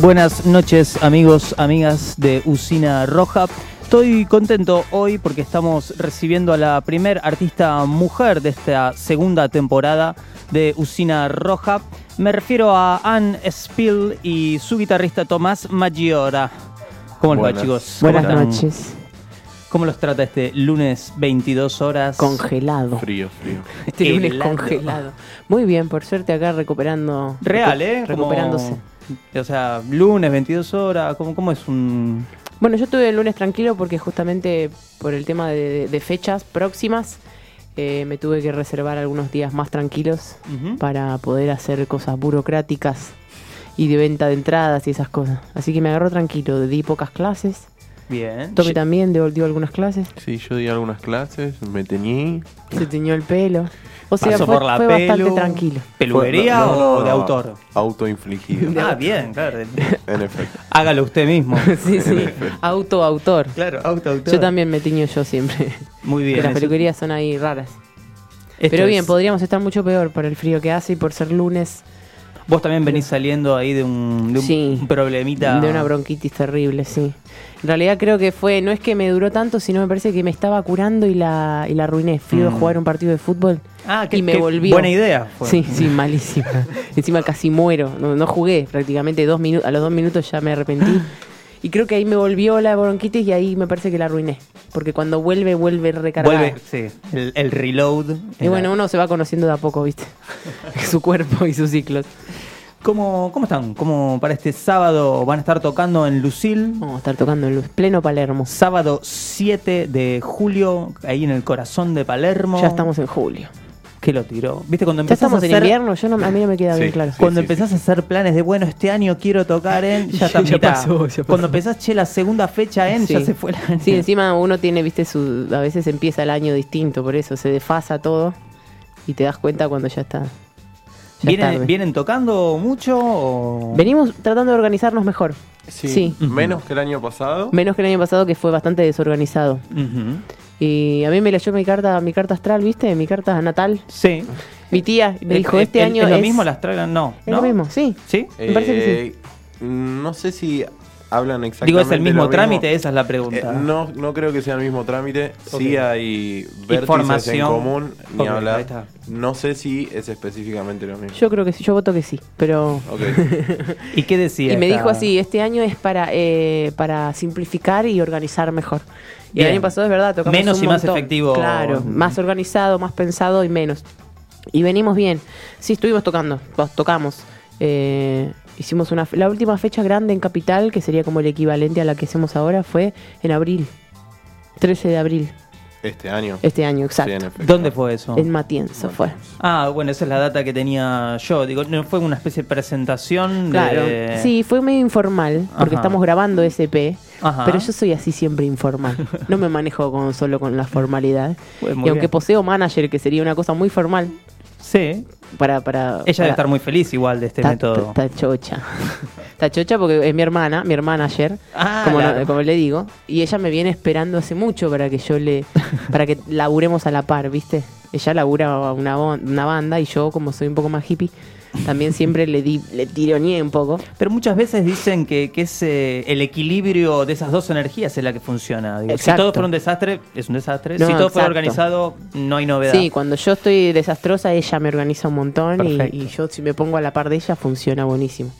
buenas noches amigos, amigas de Usina Roja. Estoy contento hoy porque estamos recibiendo a la primer artista mujer de esta segunda temporada de Usina Roja. Me refiero a Anne Spill y su guitarrista Tomás Maggiora. ¿Cómo les va chicos? ¿Cómo Buenas están? noches. ¿Cómo los trata este lunes 22 horas? Congelado. Frío, frío. Este lunes Helado. congelado. Muy bien, por suerte acá recuperando. Real, recu- ¿eh? Como- Recuperándose. O sea, lunes 22 horas, ¿cómo, cómo es un...? Bueno, yo tuve el lunes tranquilo porque justamente por el tema de, de fechas próximas eh, me tuve que reservar algunos días más tranquilos para poder hacer cosas burocráticas y de venta de entradas y esas cosas. Así que me agarró tranquilo, di pocas clases. Bien. Tommy también dio, dio algunas clases. Sí, yo di algunas clases, me teñí. Se teñó el pelo. O sea, Pasó fue, por la fue bastante tranquilo. ¿Peluquería Fue- no, no, o de autor? Autoinfligido. Ah, bien, claro. en efecto. Hágalo usted mismo. sí, sí. Auto, autor. Claro, auto, autor. Yo también me tiño yo siempre. Muy bien. Que las peluquerías son ahí raras. esto Pero bien, es- podríamos estar mucho peor por el frío que hace y por ser lunes Vos también venís saliendo ahí de un, de un, Sí. un problemita. de una bronquitis terrible, sí. En realidad creo que fue, no es que me duró tanto, sino me parece que me estaba curando y la, y la arruiné. Fui a Mm. jugar un partido de fútbol Ah, y me volvió. Buena idea. fue. Sí, sí, malísima. Encima casi muero. No, no jugué prácticamente dos minutos. A los dos minutos ya me arrepentí. Y creo que ahí me volvió la bronquitis y ahí me parece que la arruiné. Porque cuando vuelve, vuelve recargada. Vuelve, sí, el, el reload. Y bueno, uno se va conociendo de a poco, ¿viste? Su cuerpo y sus ciclos. ¿Cómo, ¿Cómo están? ¿Cómo para este sábado van a estar tocando en Lucil? Vamos a estar tocando en luz. Pleno Palermo. Sábado 7 de julio, ahí en el corazón de Palermo. Ya estamos en julio. ¿Qué lo tiró? ¿Viste cuando Ya empezás estamos a en invierno. Yo no, a mí no me queda Sí. bien claro. Cuando sí, empezás sí. a hacer planes de, bueno, este año quiero tocar en... Ya está Ya mitad. pasó, ya pasó. Cuando empezás, che, la segunda fecha en, ya se fue el año. Sí, encima uno tiene, viste, su, a veces empieza el año distinto, por eso se desfasa todo y te das cuenta cuando ya está. ¿Vienen, tarde. ¿Vienen tocando mucho o...? Venimos tratando de organizarnos mejor. Sí. Menos que el año pasado. Menos que el año pasado que fue bastante desorganizado. Y a mí me leyó mi carta, mi carta astral, ¿viste? Mi carta natal. Sí. Mi tía me dijo, ¿Es- este es- año ¿Es lo es... mismo las tragan? No. Es ¿no? lo mismo, sí. ¿Sí? Me parece que Eh, No sé si hablan exactamente. Digo, ¿es el mismo trámite? Esa es la Eh, pregunta. no, no creo que sea el mismo trámite. Sí Ok. hay vértices Información. en común, ni Ok, ahí hablar. No sé si es específicamente lo mismo. Yo creo que sí, yo voto que sí, pero... ¿Y qué decía? Y me esta- dijo así, este año es para, eh, para simplificar y organizar mejor. Y Bien. el año pasado es verdad, tocamos Menos un y más efectivo. Claro, más organizado, más pensado y menos. Y venimos bien. Sí, estuvimos tocando, to- tocamos. Eh, hicimos una la última fecha grande en Capital, que sería como el equivalente a la que hacemos ahora, fue en abril. 13 de abril, Este año. este año, exacto. ¿Dónde fue eso? en Matienzo fue. Ah, bueno, esa es la data que tenía yo. Digo, ¿no fue una especie de presentación Claro. de... Sí, fue medio informal, porque Ajá. estamos grabando SP. Ajá. Pero yo soy así siempre informal. No me manejo con, solo con la formalidad. Pues y aunque bien. poseo manager, que sería una cosa muy formal, Sí. para... para Ella debe estar muy feliz igual de este Está, método. está chocha. Está chocha porque es mi hermana, mi manager, Ah, como, claro. no- como le digo. Y ella me viene esperando hace mucho para que yo le... para que laburemos a la par, ¿viste? Ella labura una, una banda y yo, como soy un poco más hippie, también siempre le di le tironeé un poco. Pero muchas veces dicen que, que es eh, el equilibrio de esas dos energías es la que funciona. Digo, si todo fuera un desastre, es un desastre. No, si todo fuera organizado, no hay novedad. Sí, cuando yo estoy desastrosa, ella me organiza un montón y, yo si me pongo a la par de ella funciona buenísimo.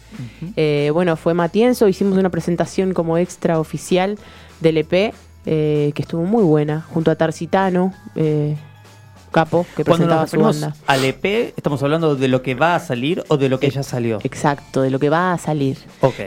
Eh, bueno, fue Matienzo, hicimos una presentación como extra oficial del EP eh, que estuvo muy buena, junto a Tarcitano, eh, Capo, que Cuando presentaba nos su banda. al EP, ¿estamos hablando de lo que va a salir o de lo que ya salió? Exacto, de lo que va a salir.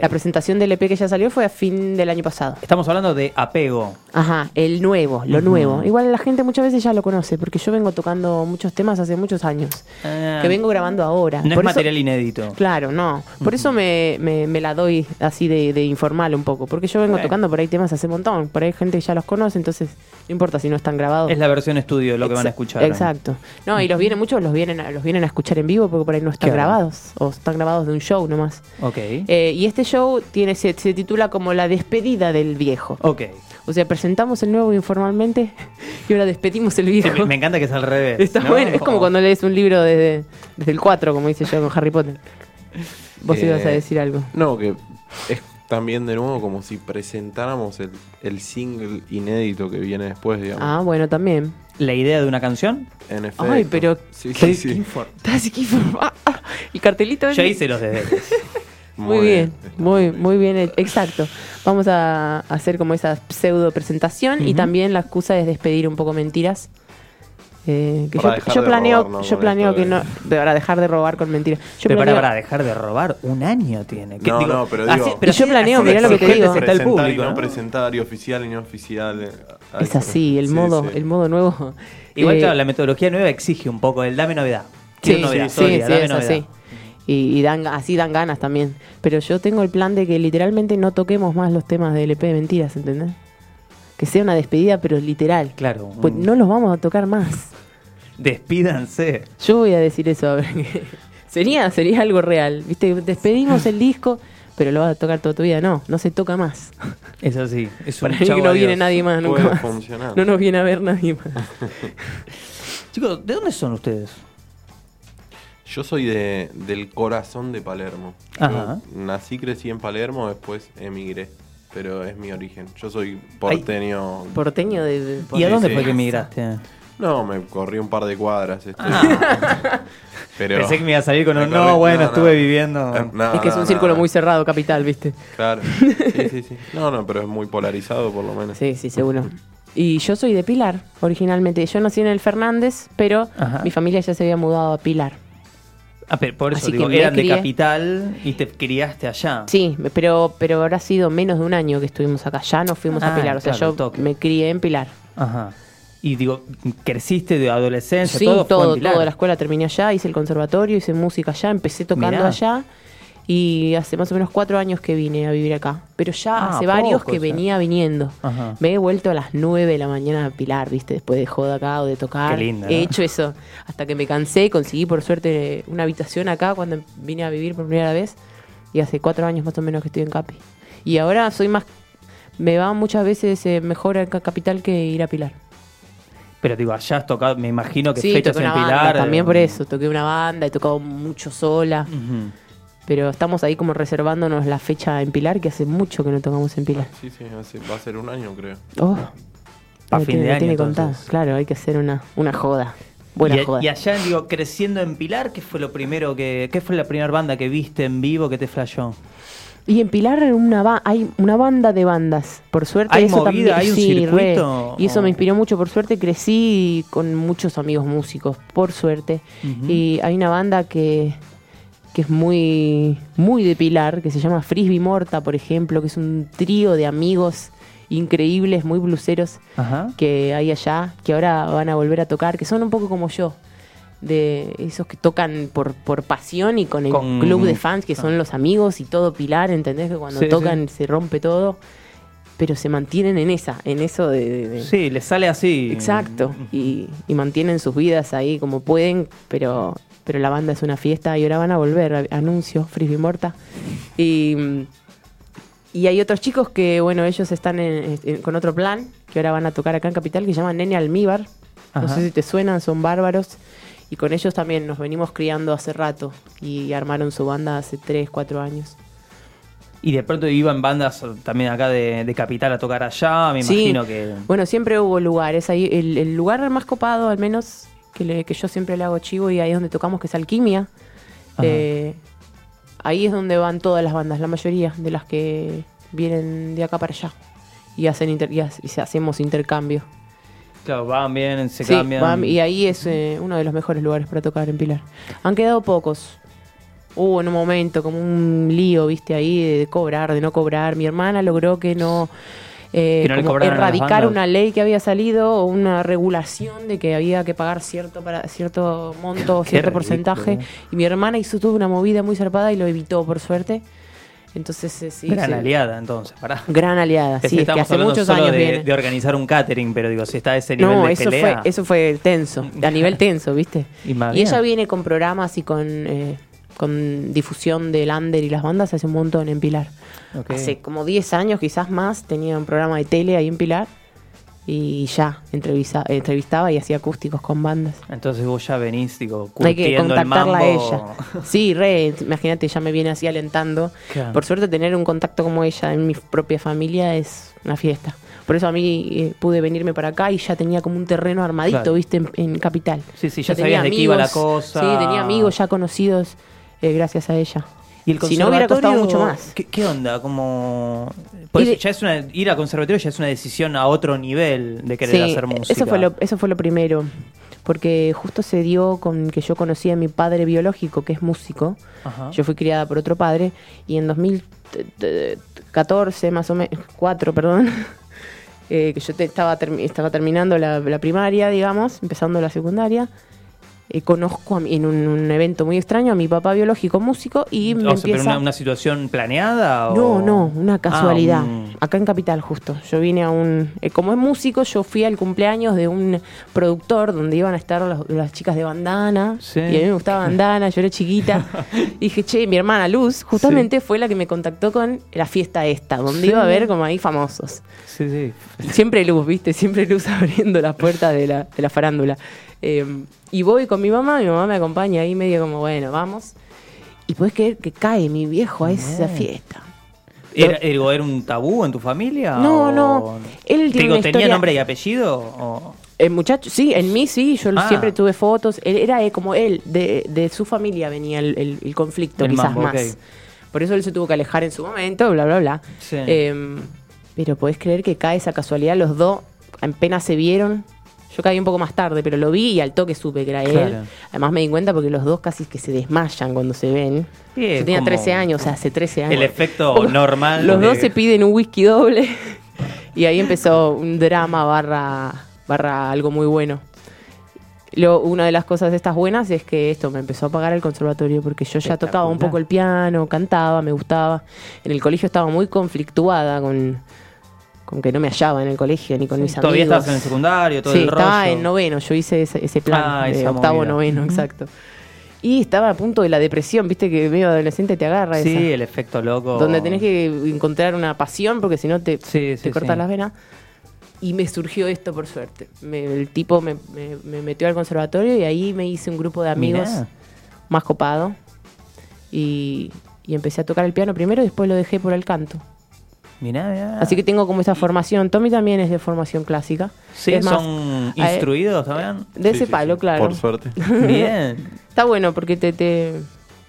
La presentación del EP que ya salió fue a fin del año pasado. Estamos hablando de apego. Ajá, el nuevo, lo nuevo. Igual la gente muchas veces ya lo conoce, porque yo vengo tocando muchos temas hace muchos años, Ah, que vengo grabando ahora. No es eso- material inédito. Claro, no. Por eso me, me- me la doy así de, de informal un poco, porque yo vengo tocando por ahí temas hace un montón, por ahí gente que ya los conoce, entonces no importa si no están grabados. Es la versión estudio lo que van a escuchar. Exacto. No, y los vienen, muchos los vienen, a, los vienen a escuchar en vivo porque por ahí no están Claro. grabados, o están grabados de un show nomás. Ok. Eh, y este show tiene se, se titula como La despedida del viejo. ok. O sea, presentamos el nuevo informalmente y ahora despedimos el Sí, viejo. me, me encanta que es al revés. Está ¿no? bueno, es como cuando lees un libro desde, desde el 4, como dice yo con Harry Potter. Vos Eh, ibas a decir algo. No, que es también de nuevo como si presentáramos el, el single inédito que viene después, digamos. Ah, bueno, también. La idea de una canción. En efecto. Ay, pero- Sí, Qué- sí, sí. ah, ah, El cartelito. Ya ese. hice los deberes. Muy bien, muy, muy bien, exacto. Vamos a hacer como esa pseudo presentación y también la excusa es despedir un poco mentiras. Eh, que yo, yo planeo, robar, ¿no? yo planeo que no, de- para dejar de robar con mentiras. Yo pero para, planeo- para dejar de robar, un año tiene. ¿Qué- No, no, pero así- digo- pero Y yo planeo, mirá lo que te digo. está el Presentar público, y no, ¿no? presentar y oficial y no oficial. Es así, el Sí, modo, sí. el modo nuevo. Igual, Eh, claro, la metodología nueva exige un poco el dame novedad. Sí, novedad, sí, sólida, sí, dame es novedad. así. Y, y dan, así dan ganas también. Pero yo tengo el plan de que literalmente no toquemos más los temas del EP de mentiras, ¿entendés? Que sea una despedida, pero literal. Claro. Pues no los vamos a tocar más. Despídanse. Yo voy a decir eso, a ver. que- sería, sería algo real. ¿Viste? Despedimos el disco, pero lo vas a tocar toda tu vida. No, no se toca más. Es así. Es un Para mí no viene nadie más nunca Puede más. funcionar. No nos viene a ver nadie más. Chicos, ¿de dónde son ustedes? Yo soy de, del corazón de Palermo. Yo Ajá. nací, crecí en Palermo, después emigré. Pero es mi origen. Yo soy porteño. Porteño de. de- ¿Y a dónde sí. fue que emigraste? No, me corrí un par de cuadras. este, Ah, pero pensé que me iba a salir con un corrí- no, bueno, no, estuve no. viviendo. Eh, no, es que es no, un no, círculo no. muy cerrado, capital, ¿viste? Claro. Sí, sí, sí. No, no, pero es muy polarizado por lo menos. Sí, sí, seguro. Y yo soy de Pilar, originalmente. Yo nací en el Fernández, pero Ajá. mi familia ya se había mudado a Pilar. Ah, pero por eso Así digo, eran de capital y te criaste allá. Sí, pero, pero habrá sido menos de un año que estuvimos acá. Ya nos fuimos Ah, a Pilar. O sea, claro, yo toque. me crié en Pilar. Ajá. Y digo, creciste de adolescencia, Sí, todo, todo? La escuela terminé allá, hice el conservatorio, hice música allá, empecé tocando Mirá. allá. Y hace más o menos cuatro años que vine a vivir acá. Pero ya Ah, hace varios poco que venía viniendo. Ajá. Me he vuelto a las 9 de la mañana a Pilar, ¿viste? Después de joda acá o de tocar. Qué lindo, He ¿no? hecho eso. Hasta que me cansé, conseguí por suerte una habitación acá cuando vine a vivir por primera vez. Y hace cuatro años más o menos que estoy en Capi. Y ahora soy más. Me va muchas veces eh, mejor a Ca- Capital que ir a Pilar. Pero digo, allá has tocado, me imagino que Sí, fechas en Pilar. banda, también eh, por eso. Toqué una banda, he tocado mucho sola. Pero estamos ahí como reservándonos la fecha en Pilar, que hace mucho que no tocamos en Pilar. Sí, sí, hace- va a ser un año, creo. Oh, me fin tiene, de año, tiene. Claro, hay que hacer una, una joda. Buena y, joda. y allá, digo, creciendo en Pilar, ¿qué fue lo primero que. ¿Qué fue la primera banda que viste en vivo que te flashó? Y en Pilar una ba- hay una banda de bandas, por suerte. ¿Hay eso movida? también, ¿Hay un sí, circuito? re. Y eso me inspiró mucho, por suerte crecí con muchos amigos músicos, por suerte. Y hay una banda que, que es muy, muy de Pilar, que se llama Frisbee Morta, por ejemplo, que es un trío de amigos increíbles, muy bluseros, Ajá. que hay allá, que ahora van a volver a tocar, que son un poco como yo. De esos que tocan por, por pasión y con el Con- club de fans que son los amigos y todo Pilar, ¿entendés? Que cuando Sí, tocan se rompe todo, pero se mantienen en esa, en eso de... de- de- Sí, les sale así. Exacto, y, y mantienen sus vidas ahí como pueden, pero, pero la banda es una fiesta y ahora van a volver, anuncio, Frisbee Morta. Y, y hay otros chicos que, bueno, ellos están en- en- con otro plan, que ahora van a tocar acá en Capital, que se llama Nene Almíbar. No sé si te suenan, son bárbaros. Y con ellos también nos venimos criando hace rato y armaron su banda hace 3, 4 años. Y de pronto iban bandas también acá de, de Capital a tocar allá, me Sí. imagino que... Bueno, siempre hubo lugares. Ahí, el, el lugar más copado, al menos, que, le- que yo siempre le hago chivo y ahí es donde tocamos, que es Alquimia. Eh, ahí es donde van todas las bandas, la mayoría de las que vienen de acá para allá. y, hacen inter- y, ha- y hacemos intercambio. Claro, van bien, se Sí, cambian. van- y ahí es eh, uno de los mejores lugares para tocar en Pilar. Han quedado pocos. Hubo en un momento como un lío, viste, ahí de, de cobrar, de no cobrar. Mi hermana logró que no... eh, no como erradicar una ley que había salido o una regulación de que había que pagar cierto para cierto monto, cierto ridículo. porcentaje. Y mi hermana hizo toda una movida muy zarpada y lo evitó, por suerte. Entonces, eh, sí. Gran sí. aliada, entonces, pará. Gran aliada, sí, es que hace muchos solo años de, viene. de organizar un catering, pero digo, si está a ese nivel No, de eso pelea. fue, eso fue tenso, a nivel tenso, ¿viste? Y más Y ella viene con programas y con, eh, con difusión del under y las bandas hace un montón en Pilar. Ok. Hace como 10 años, quizás más, tenía un programa de tele ahí en Pilar y ya entrevista- entrevistaba y hacía acústicos con bandas. Entonces vos ya venís, digo, Hay que contactarla a ella. Sí, re, imagínate, ya me viene así alentando. Por suerte tener un contacto como ella en mi propia familia es una fiesta. Por eso a mí eh, pude venirme para acá y ya tenía como un terreno armadito, Claro. viste, en, en Capital. Sí, sí, ya tenía sabías de qué iba la cosa. Sí, tenía amigos ya conocidos eh, gracias a ella. Y el Si no hubiera costado conservatorio, mucho más. ¿Qué, qué onda? Como... Por eso ya es una, ir al conservatorio ya es una decisión a otro nivel de querer Sí, hacer música. Eso fue, lo, eso fue lo primero. Porque justo se dio con que yo conocí a mi padre biológico, que es músico. Ajá. Yo fui criada por otro padre y en 2014, más o menos, 4, perdón, eh, que yo te- estaba, termi- estaba terminando la, la primaria, digamos, empezando la secundaria, eh, conozco a mi- en un, un evento muy extraño a mi papá biológico músico y me O sea, pero una, una situación planeada o... No, no, una casualidad. Ah, un- Acá en Capital, justo. Yo vine a un. eh, como es músico, yo fui al cumpleaños de un productor donde iban a estar las, las chicas de bandana. Sí. Y a mí me gustaba bandana, yo era chiquita. y dije, che, mi hermana Luz, justamente fue la que me contactó con la fiesta esta, donde Sí. iba a ver como ahí famosos. Sí, sí. Siempre luz, ¿viste? Siempre luz abriendo las puertas de la, de la farándula. Eh, y voy con mi mamá, mi mamá me acompaña ahí medio como, bueno, vamos. Y puedes creer que cae mi viejo a esa No. fiesta. ¿Era, era, era un tabú en tu familia? No, o- no. Él tiene Digo, una ¿tenía historia- nombre y apellido? o- El muchacho, sí, en mí sí, yo Ah. siempre tuve fotos. Él era eh, como él, de, de su familia venía el, el- el conflicto, El quizás mambo, más. Por eso él se tuvo que alejar en su momento, bla, bla, bla. Sí. Eh, pero podés creer que cae esa casualidad, los dos apenas se vieron. Yo caí un poco más tarde, pero lo vi y al toque supe que era él. Claro. Además me di cuenta porque los dos casi que se desmayan cuando se ven. Es Yo tenía como 13 años, o sea, hace 13 años. El efecto normal. Los de- dos se piden un whisky doble y ahí empezó un drama barra, barra algo muy bueno. Lo, una de las cosas de estas buenas es que esto me empezó a pagar el conservatorio porque yo ya tocaba un poco el piano, cantaba, me gustaba. En el colegio estaba muy conflictuada con, con que no me hallaba en el colegio ni con mis Todavía amigos. estabas en el secundario, todo sí, el rollo. estaba en noveno, yo hice ese, ese plan Ah, de octavo, movida. noveno, exacto. Y estaba a punto de la depresión, viste que medio adolescente te agarra esa. Sí, el efecto loco. Donde tenés que encontrar una pasión porque si no te, Sí, sí, te cortas sí. las venas. Y me surgió esto por suerte. Me- el tipo me, me- me metió al conservatorio y ahí me hice un grupo de amigos Mirá. más copado. Y, y empecé a tocar el piano primero y después lo dejé por el canto. Mirá, mirá. Así que tengo como esa formación. Tommy también es de formación clásica. Sí, Es más, son a- instruidos también. De Sí, ese sí, palo, sí, claro. Por suerte. Bien. Está bueno porque te, te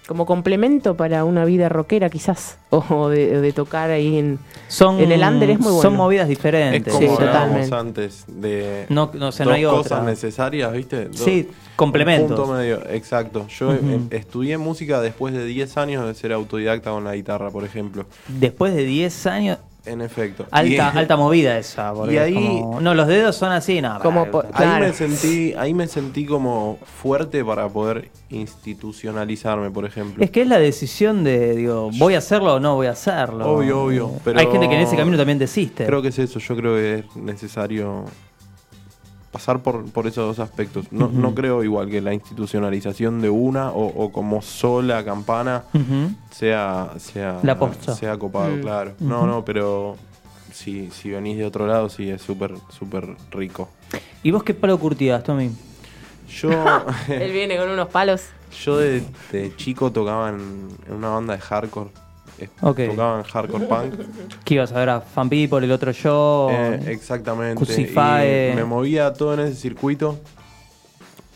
como complemento para una vida rockera quizás. O de, de tocar ahí en... Son, En el under es muy bueno. Son movidas Es diferentes. como Sí, totalmente. antes de No, no, o sea, dos no hay cosas otra. necesarias, ¿viste? Dos- Sí, complementos. Un punto medio, exacto. Yo Ujú. eh, estudié música después de 10 años de ser autodidacta con la guitarra, por ejemplo. Después de 10 años, En efecto. alta, Y- alta movida esa. Y es ahí- como- no, los dedos son así, no. Pará, por- Ahí me sentí, ahí me sentí como fuerte para poder institucionalizarme, por ejemplo. Es que es la decisión de, digo, ¿voy a hacerlo o no voy a hacerlo? Obvio, obvio, pero- Hay gente que en ese camino también desiste. Creo que es eso, yo creo que es necesario pasar por, por esos dos aspectos. No, no creo igual que la institucionalización de una o, o como sola campana sea, sea, La posta. sea copado, Mm. claro. No, no, pero si, si venís de otro lado, sí es súper, súper rico. ¿Y vos qué palo curtías, Tommy? Yo, Él viene con unos palos. yo de, de chico tocaba en, en una banda de hardcore. Eh, Ok. Tocaba en hardcore punk. ¿Qué ibas a ver a Fan People, el otro show? Eh, exactamente. Y me movía todo en ese circuito.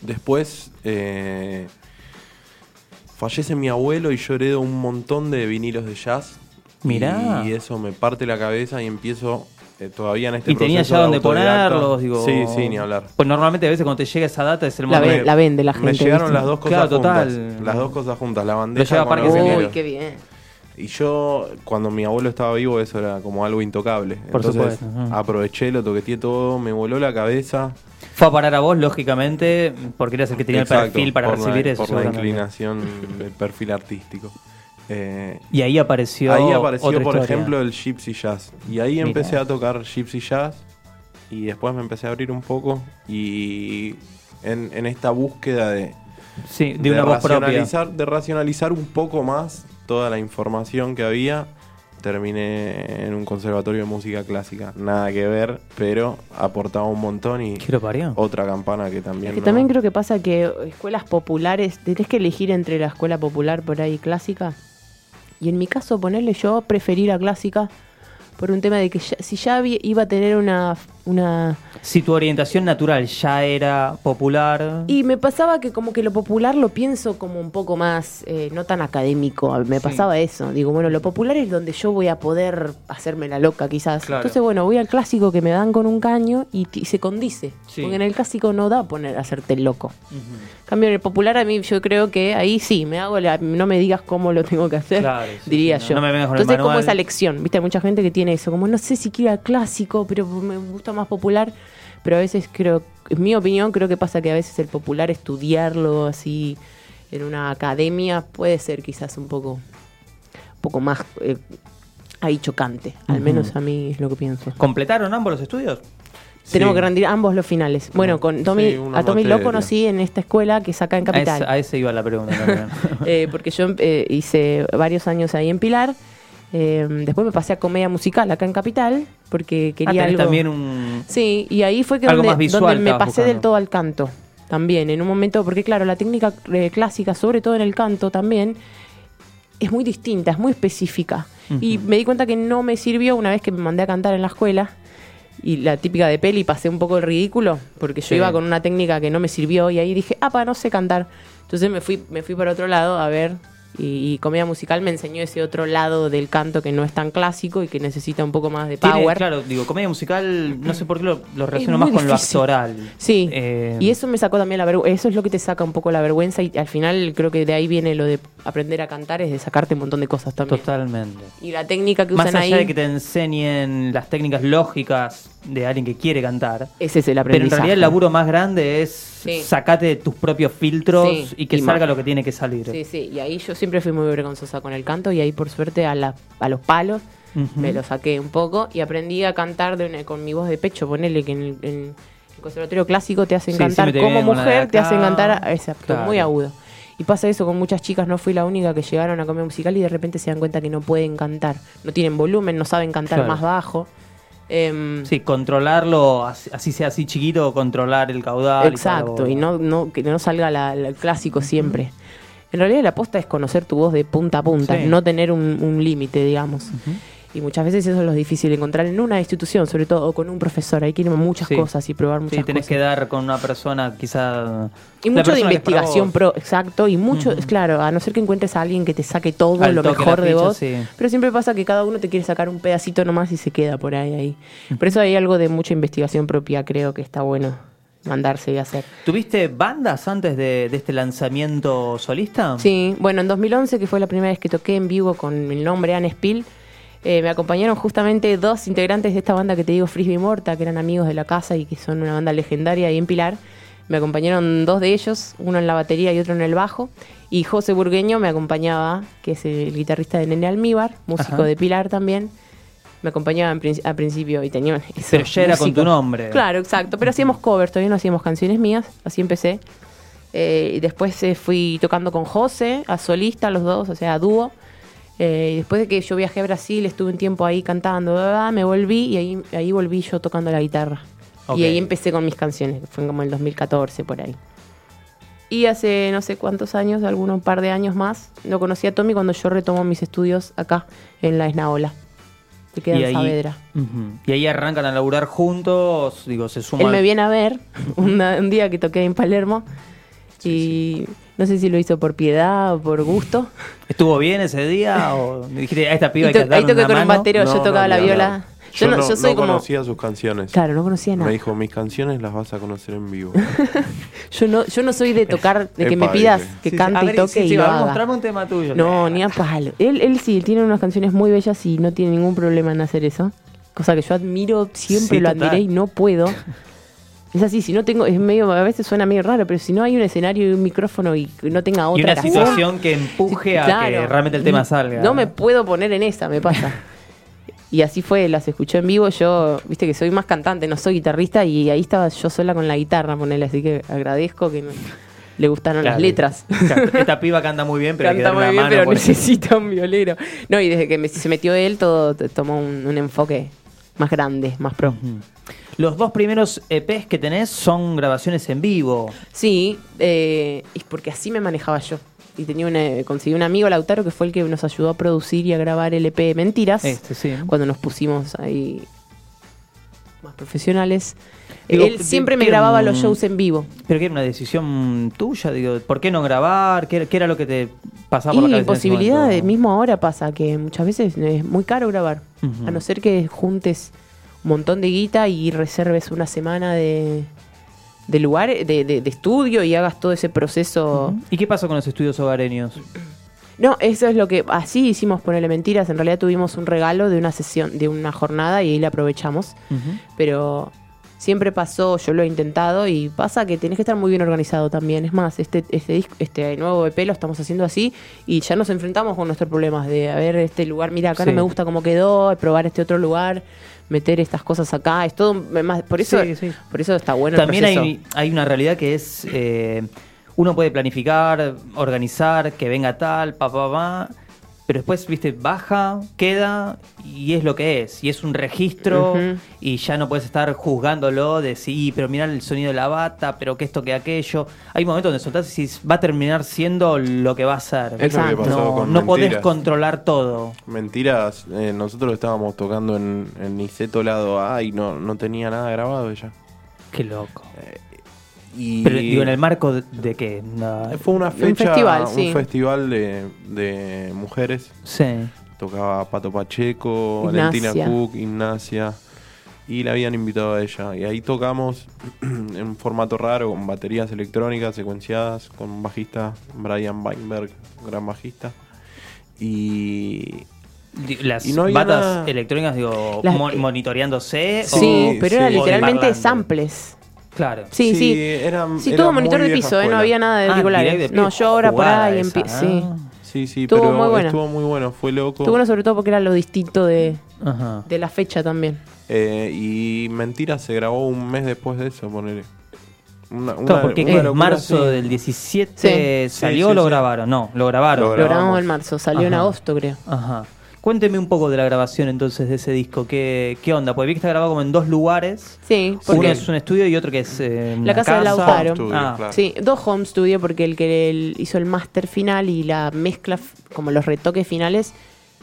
Después eh, fallece mi abuelo y yo heredo un montón de vinilos de jazz. Mirá. Y eso me parte la cabeza y empiezo eh, todavía en este y tenía proceso ya de donde ponerlos, digo. Sí, sí, ni hablar. Pues normalmente a veces cuando te llega esa data es el La, momento. ve- la vende la gente. Me llegaron ¿viste? las dos cosas Claro, juntas. total. Las dos cosas juntas, la Lo bandeja lleva a con Parque. Uy, qué bien. Y yo, cuando mi abuelo estaba vivo, eso era como algo intocable. Por Entonces, supuesto, ujú. aproveché, lo toqueteé todo, me voló la cabeza. Fue a parar a vos, lógicamente, porque eras el que tenía Exacto, el perfil para la- recibir eso. Por la inclinación del perfil artístico. Eh, Y ahí apareció. ahí apareció, otra por historia. ejemplo, el Gypsy Jazz. Y ahí Mira. empecé a tocar Gypsy Jazz. Y después me empecé a abrir un poco. Y en, en esta búsqueda de, Sí, de, una voz propia. de racionalizar un poco más toda la información que había, terminé en un conservatorio de música clásica. Nada que ver, pero aportaba un montón y Quiero parió. otra campana que también. Es que no- también creo que pasa que escuelas populares, tenés que elegir entre la escuela popular por ahí clásica. Y en mi caso, ponerle yo preferí la clásica por un tema de que ya- si ya iba a tener una, una... Si tu orientación natural ya era popular. Y me pasaba que como que lo popular lo pienso como un poco más, eh, no tan académico, me Sí. pasaba eso. Digo, bueno, lo popular es donde yo voy a poder hacerme la loca quizás. Claro. Entonces, bueno, voy al clásico que me dan con un caño y, se condice. Sí. Porque en el clásico no da poner hacerte el loco. En cambio, en el popular a mí yo creo que ahí sí, me hago la, no me digas cómo lo tengo que hacer, Claro, sí, diría no- yo. no me Entonces, como esa lección, viste, hay mucha gente que tiene eso, como no sé si quiero al clásico, pero me gusta más popular, pero a veces creo, en mi opinión, creo que pasa que a veces el popular estudiarlo así en una academia puede ser quizás un poco, un poco más eh, ahí chocante, al menos a mí es lo que pienso. ¿Completaron ambos los estudios? Tenemos Sí. que rendir ambos los finales. Bueno, con Tommy, Sí, a Tommy lo conocí en esta escuela que saca en A Capital. ese, a ese iba la pregunta. Eh, porque yo eh, hice varios años ahí en Pilar. Eh, después me pasé a comedia musical acá en Capital, porque Ah, quería tenés algo... también un. Sí, y ahí fue que Algo donde, más visual donde me pasé del todo al canto. También, en un momento, porque claro, la técnica eh, clásica, sobre todo en el canto también, es muy distinta, es muy específica. Y me di cuenta que no me sirvió una vez que me mandé a cantar en la escuela. Y la típica de peli, pasé un poco el ridículo, porque yo Sí. iba con una técnica que no me sirvió y ahí dije, ah, pa, no sé cantar. Entonces me fui, me fui para otro lado a ver y, y comedia musical me enseñó ese otro lado del canto que no es tan clásico y que necesita un poco más de Tiene, power. claro, digo, comedia musical, no sé por qué lo, lo relaciono más con lo actoral. Sí, Eh, y eso me sacó también la vergüenza, eso es lo que te saca un poco la vergüenza y al final creo que de ahí viene lo de aprender a cantar, es de sacarte un montón de cosas también. Totalmente. Y la técnica que Más usan allá ahí, de que te enseñen las técnicas lógicas de alguien que quiere cantar. ese es el Pero en aprendizaje. realidad el laburo más grande es Sí. sacate tus propios filtros Sí, y que y salga más. lo que tiene que salir. Sí, sí, y ahí yo siempre fui muy vergonzosa con el canto y ahí por suerte a, la- a los palos me lo saqué un poco y aprendí a cantar de una- con mi voz de pecho, ponele que en el, en el conservatorio clásico te hacen Sí, cantar como de mujer, te hacen cantar, exacto, Claro. muy agudo. Y pasa eso con muchas chicas, no fui la única que llegaron a comer musical y de repente se dan cuenta que no pueden cantar, no tienen volumen, no saben cantar Claro. más bajo. Em, Sí, controlarlo, así sea así chiquito, controlar el caudal. Exacto, y no, no, que no salga la- la- el clásico siempre. En realidad la aposta es conocer tu voz de punta a punta, Sí. no tener un, un límite, digamos. Y muchas veces eso es lo difícil encontrar en una institución, sobre todo o con un profesor. Hay que ir a muchas Sí. cosas y probar muchas Sí, tenés cosas. que dar con una persona quizá... y mucho de investigación pro, exacto, y mucho, Ujú. claro, a no ser que encuentres a alguien que te saque todo Al lo mejor de ficha, vos. sí. Pero siempre pasa que cada uno te quiere sacar un pedacito nomás y se queda por ahí. ahí. Por eso hay algo de mucha investigación propia, creo que está bueno mandarse y hacer. ¿Tuviste bandas antes de, de este lanzamiento solista? Sí, bueno, en 2011, que fue la primera vez que toqué en vivo con el nombre Anne Spill, eh, me acompañaron justamente dos integrantes de esta banda que te digo, Frisbee Morta, que eran amigos de la casa y que son una banda legendaria ahí en Pilar. Me acompañaron dos de ellos, uno en la batería y otro en el bajo. Y José Burgueño me acompañaba, que es el guitarrista de Nene Almíbar, músico Ajá. de Pilar también. Me acompañaba princi- al principio y tenía eso, Pero ya era con tu nombre. Claro, exacto. Pero hacíamos covers, todavía no hacíamos canciones mías, así empecé. Eh, y después eh, fui tocando con José, a solista los dos, o sea, a dúo. Eh, y después de que yo viajé a Brasil, estuve un tiempo ahí cantando, bla, bla, bla, me volví y ahí, ahí volví yo tocando la guitarra. Y ahí empecé con mis canciones, que fue como el 2014 por ahí. Y hace no sé cuántos años, algunos un par de años más, lo conocí a Tommy cuando yo retomo mis estudios acá, en la Esnaola, que queda y en ahí, Saavedra. Y ahí arrancan a laburar juntos, digo, se suman. Él me viene a ver una- un día que toqué en Palermo y no sé si lo hizo por piedad o por gusto. ¿Estuvo bien ese día? ¿O me dijiste, a esta piba hay que ahí toqué con un mano? batero, No, yo tocaba no, la viola. Yo, no- no, yo soy no como- conocía sus canciones. Claro, no conocía nada. Me dijo, mis canciones las vas a conocer en vivo. Yo no, yo no soy de tocar, de que me pidas que Sí, sí, cante y toque sí, sí, y lo a ver, haga. mostrame un tema tuyo. No, ni a palo. Él, él sí, él tiene unas canciones muy bellas y no tiene ningún problema en hacer eso. Cosa que yo admiro, siempre Sí, lo total. admiré y no puedo. Es así, si no tengo, es medio, a veces suena medio raro, pero si no hay un escenario y un micrófono y no tenga Y otra una canción, situación que empuje a que realmente el tema salga. No me puedo poner en esa, me pasa. Y así fue, las escuché en vivo. Yo, viste que soy más cantante, no soy guitarrista, y ahí estaba yo sola con la guitarra, ponerle. Así que agradezco que no- le gustaron Claro. las letras. Claro, Esta piba canta muy bien, pero hay que Canta darle muy una bien, mano. pero necesita un violero. No, y desde que me- se metió él, todo tomó un, un enfoque más grande, más pro. Los dos primeros EPs que tenés son grabaciones en vivo. Sí, eh, es porque así me manejaba yo. Y tenía una, conseguí un amigo, Lautaro, que fue el que nos ayudó a producir y a grabar el EP Mentiras. Este, sí. Cuando nos pusimos ahí más profesionales. Digo, Él siempre me grababa los shows en vivo. Pero que era una decisión tuya, digo, ¿por qué no grabar? ¿Qué, qué era lo que te pasaba por la cabeza? mismo ahora pasa, que muchas veces es muy caro grabar. A no ser que juntes un montón de guita y reserves una semana de, de lugar, de, de- de estudio y hagas todo ese proceso. ¿Y qué pasó con los estudios hogareños? No, eso es lo que así hicimos ponerle mentiras. En realidad tuvimos un regalo de una sesión, de una jornada y ahí la aprovechamos. Pero siempre pasó, yo lo he intentado y pasa que tenés que estar muy bien organizado también. Es más, este, este, disco- este nuevo EP lo estamos haciendo así y ya nos enfrentamos con nuestros problemas de, a ver, este lugar, mira, acá Sí. no me gusta cómo quedó, probar este otro lugar, meter estas cosas acá. Es todo más, por eso, Sí, sí. por eso está bueno. También hay una realidad que es, eh, uno puede planificar, organizar, que venga tal, pa, pa, pa, pero después, viste, baja, queda y es lo que es. Y es un registro y ya no puedes estar juzgándolo de sí, pero mirar el sonido de la bata, pero que esto, que aquello. Hay momentos donde soltás y va a terminar siendo lo que va a ser. Es lo que pasó No, con no podés controlar todo. Mentiras, eh, nosotros estábamos tocando en, en Niceto lado A y no, no tenía nada grabado ella. Qué loco. Y Pero digo, en el marco de, de que... Fue una fecha, festival, un sí. festival de, de mujeres. Sí. Tocaba Pato Pacheco, Ignacia. Valentina Cook, Ignacia. Y la habían invitado a ella. Y ahí tocamos en un formato raro, con baterías electrónicas secuenciadas, con un bajista, Brian Weinberg, gran bajista. Y Las Y no batas nada- electrónicas, digo, Las- mo- monitoreándose. Sí, o- Sí, pero era sí. literalmente Parlante. samples. Claro. Sí, sí. era- Sí, era todo monitor de piso, ¿eh? no había nada de Ah, auriculares. No, yo ahora por ahí esa, empie- sí. ah. Sí, sí, Estuvo pero muy buena. estuvo muy bueno, fue loco. Estuvo bueno sobre todo porque era lo distinto de, Ajá. de la fecha también. Eh, y Mentira se grabó un mes después de eso, ponele. Una, una- porque locura marzo del 17 Sí. salió Sí, o lo grabaron. No, lo grabaron. Lo Lo grabamos en marzo, salió en agosto creo. Ajá. Cuénteme un poco de la grabación entonces de ese disco. ¿Qué, qué onda? Porque vi que está grabado como en dos lugares. Sí, Uno porque es un estudio y otro que es eh, La casa de Lautaro. Ah, claro. Sí, dos home studio porque el que el- hizo el máster final y la mezcla, como los retoques finales,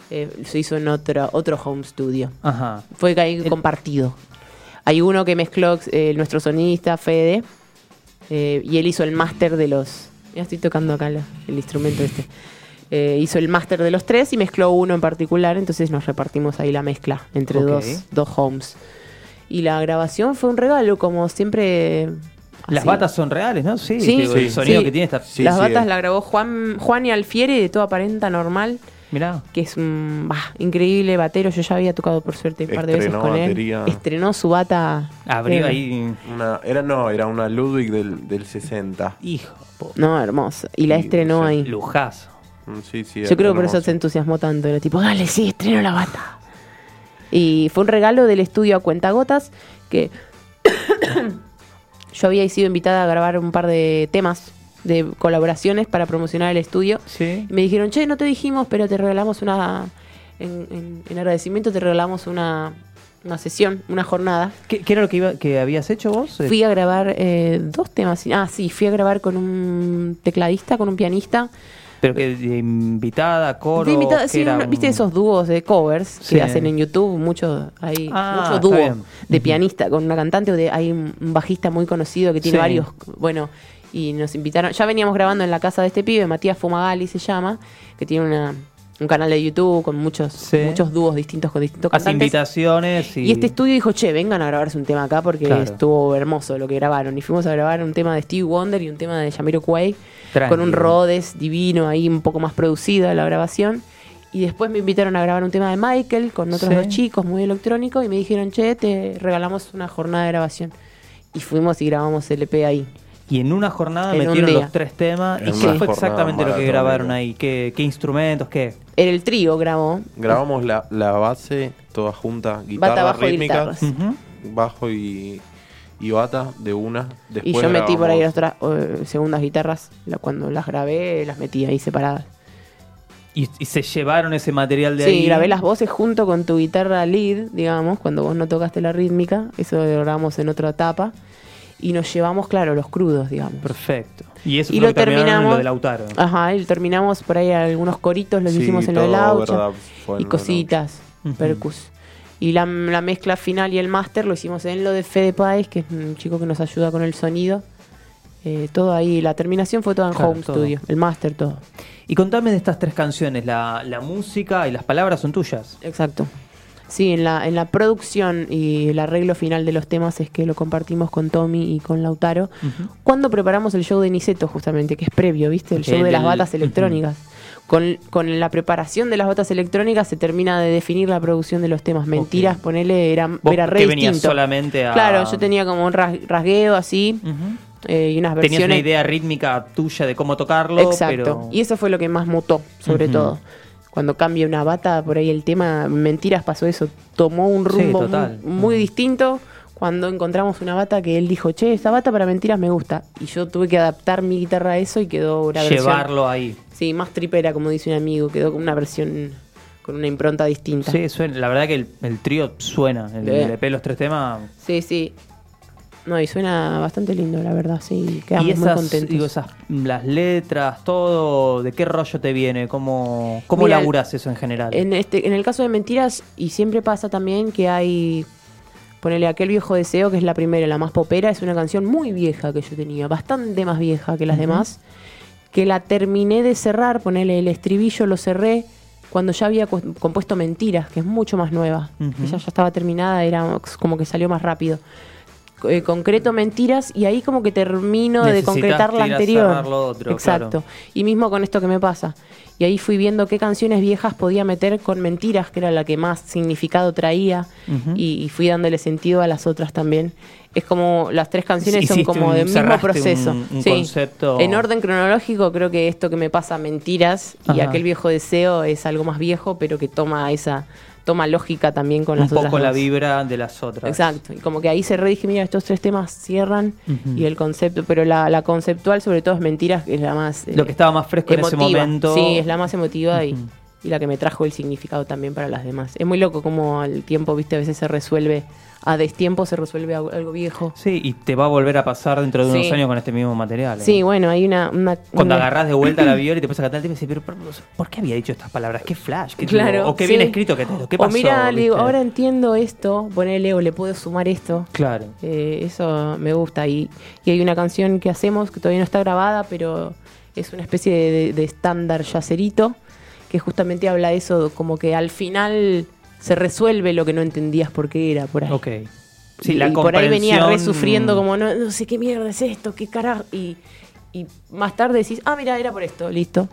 eh, se hizo en otro, otro home studio. Ajá. Fue que hay El- compartido. Hay uno que mezcló eh, nuestro sonista, Fede, eh, y él hizo el máster de los... Ya estoy tocando acá la- el instrumento este. Eh, hizo el máster de los tres y mezcló uno en particular, entonces nos repartimos ahí la mezcla entre dos, dos homes. Y la grabación fue un regalo, como siempre... Las batas son reales, ¿no? Sí. Sí. digo, el sonido Sí. que tiene está. Sí, Las sí, batas eh. la grabó Juan, Juan y Alfieri de Todo Aparenta Normal, Mirá. que es un bah, increíble batero. Yo ya había tocado por suerte un par de veces con batería. él. Estrenó su bata. Abrió eh, ahí. Una, era, no, era una Ludwig del, del 60. Hijo. po- No, hermoso. Y la Sí, estrenó ahí. Lujazo. Mm, Sí, sí, Yo creo que por eso se entusiasmó tanto. Era tipo, dale, sí, estreno la bata. Y fue un regalo del estudio a cuentagotas que yo había sido invitada a grabar un par de temas de colaboraciones para promocionar el estudio. Sí. Y me dijeron, che, no te dijimos, pero te regalamos una. En, en- en agradecimiento te regalamos una, una sesión, una jornada. ¿Qué, qué era lo que, iba, que habías hecho vos? Fui a grabar eh, dos temas. Ah, sí, fui a grabar con un tecladista, con un pianista. Pero que de invitada, coro. De invitada, sí, era una- un- ¿Viste esos dúos de covers Sí. que hacen en YouTube? Mucho, hay Ah, mucho está dúo bien. de pianista con una cantante o de hay un, un bajista muy conocido que tiene Sí. varios, bueno, y nos invitaron. Ya veníamos grabando en la casa de este pibe, Matías Fumagali se llama, que tiene una un canal de YouTube con muchos, Sí. muchos dúos distintos con distintos Hace cantantes. invitaciones y, Y este estudio dijo, che, vengan a grabarse un tema acá porque Claro. estuvo hermoso lo que grabaron. Y fuimos a grabar un tema de Stevie Wonder y un tema de Jamiroquai Tranqui. con un Rhodes divino ahí, un poco más producida la grabación. Y después me invitaron a grabar un tema de Michael con otros Sí. dos chicos, muy electrónico, y me dijeron, che, te regalamos una jornada de grabación. Y fuimos y grabamos el EP ahí. Y en una jornada En metieron los tres temas. En ¿Y qué fue exactamente lo que grabaron ahí? ¿Qué, qué instrumentos? ¿Qué? En el trío grabó. Grabamos la, la base toda junta, guitarra Bata, bajo y rítmica, bajo y, y bata de una. Y Después yo metí por ahí las otras segundas guitarras. La- cuando las grabé, las metí ahí separadas. Y, y se llevaron ese material de Sí, ahí. grabé las voces junto con tu guitarra lead, digamos, cuando vos no tocaste la rítmica. Eso lo grabamos en otra etapa. Y nos llevamos, claro, los crudos, digamos. Perfecto. Y eso Y fue lo en terminamos- lo de Lautaro. Ajá, y terminamos por ahí algunos coritos, los Sí, hicimos en lo del todo auto. verdad, fue Y lo cositas, percus. Y la, la mezcla final y el máster lo hicimos en lo de Fede Páez, que es un chico que nos ayuda con el sonido. Eh, todo ahí, la terminación fue toda en Claro, Home todo. Studio, el máster, todo. Y contame de estas tres canciones. La, la música y las palabras son tuyas. Exacto. Sí, en la, en la producción y el arreglo final de los temas es que lo compartimos con Tommy y con Lautaro. Ujú. Cuando preparamos el show de Niceto, justamente, que es previo, ¿viste? El show de las batas electrónicas. Con, con la preparación de las batas electrónicas se termina de definir la producción de los temas. Mentiras, Ok. ponele, era, Vos era re que venías distinto. solamente a... Claro, yo tenía como un ras- rasgueo así eh, y unas Tenías versiones. una idea rítmica tuya de cómo tocarlo, Exacto. pero... Y eso fue lo que más mutó, sobre todo. Cuando cambia una bata, por ahí el tema, mentiras pasó eso, tomó un rumbo muy, distinto. Cuando encontramos una bata que él dijo, che, esta bata para mentiras me gusta. Y yo tuve que adaptar mi guitarra a eso y quedó una versión. Llevarlo ahí. Sí, más tripera, como dice un amigo, quedó con una versión con una impronta distinta. Sí, suena. La verdad que el, el trío suena. El, el EP, los tres temas. sí. sí. No, y suena bastante lindo, la verdad, sí. Quedamos y muy contentos. digo, esas, las letras, todo, ¿de qué rollo te viene? ¿Cómo, cómo Mira, laburás eso en general? En, este, en el caso de mentiras, y siempre pasa también que hay. Ponele aquel viejo deseo, que es la primera, la más popera, es una canción muy vieja que yo tenía, bastante más vieja que las demás, que la terminé de cerrar, ponele el estribillo, lo cerré cuando ya había compuesto Mentiras, que es mucho más nueva. Ella ya estaba terminada, era como que salió más rápido. Eh, concreto Mentiras y ahí como que termino de concretar la anterior. otro, Exacto. claro. Y mismo con esto que me pasa. Y ahí fui viendo qué canciones viejas podía meter con mentiras, que era la que más significado traía, y, y fui dándole sentido a las otras también. Es como las tres canciones son como un- del mismo proceso. un- un Sí. concepto- En orden cronológico, creo que esto que me pasa, mentiras, y aquel viejo deseo es algo más viejo, pero que toma esa toma lógica también con Un las otras poco la vibra de las otras. Exacto, y como que ahí cerré y dije, mira, estos tres temas cierran y el concepto, pero la, la conceptual sobre todo es mentiras, que es la más... Lo que estaba más fresco en ese momento. Sí, es la más emotiva y la que me trajo el significado también para las demás. Es muy loco como al tiempo, viste, a veces se resuelve, a destiempo se resuelve algo, viejo. Sí, y te va a volver a pasar dentro de unos años con este mismo material. ¿eh? Sí, bueno, hay una... una Cuando una- agarrás de vuelta la viola y te pones a cantar, te dices, pero ¿por, qué había dicho estas palabras? ¿Qué flash? ¿Qué Claro, o qué sí. bien escrito que te ¿Qué pasó? o mira, le digo, ahora entiendo esto, ponele o le puedo sumar esto. Claro. Eh, eso me gusta. Y, y hay una canción que hacemos que todavía no está grabada, pero es una especie de estándar yacerito, que justamente habla de eso, como que al final se resuelve lo que no entendías por qué era por ahí. Ok. Sí, y, la y por ahí venía re sufriendo como, no, no sé qué mierda es esto, qué carajo. Y, y más tarde decís, ah, mira, era por esto, listo.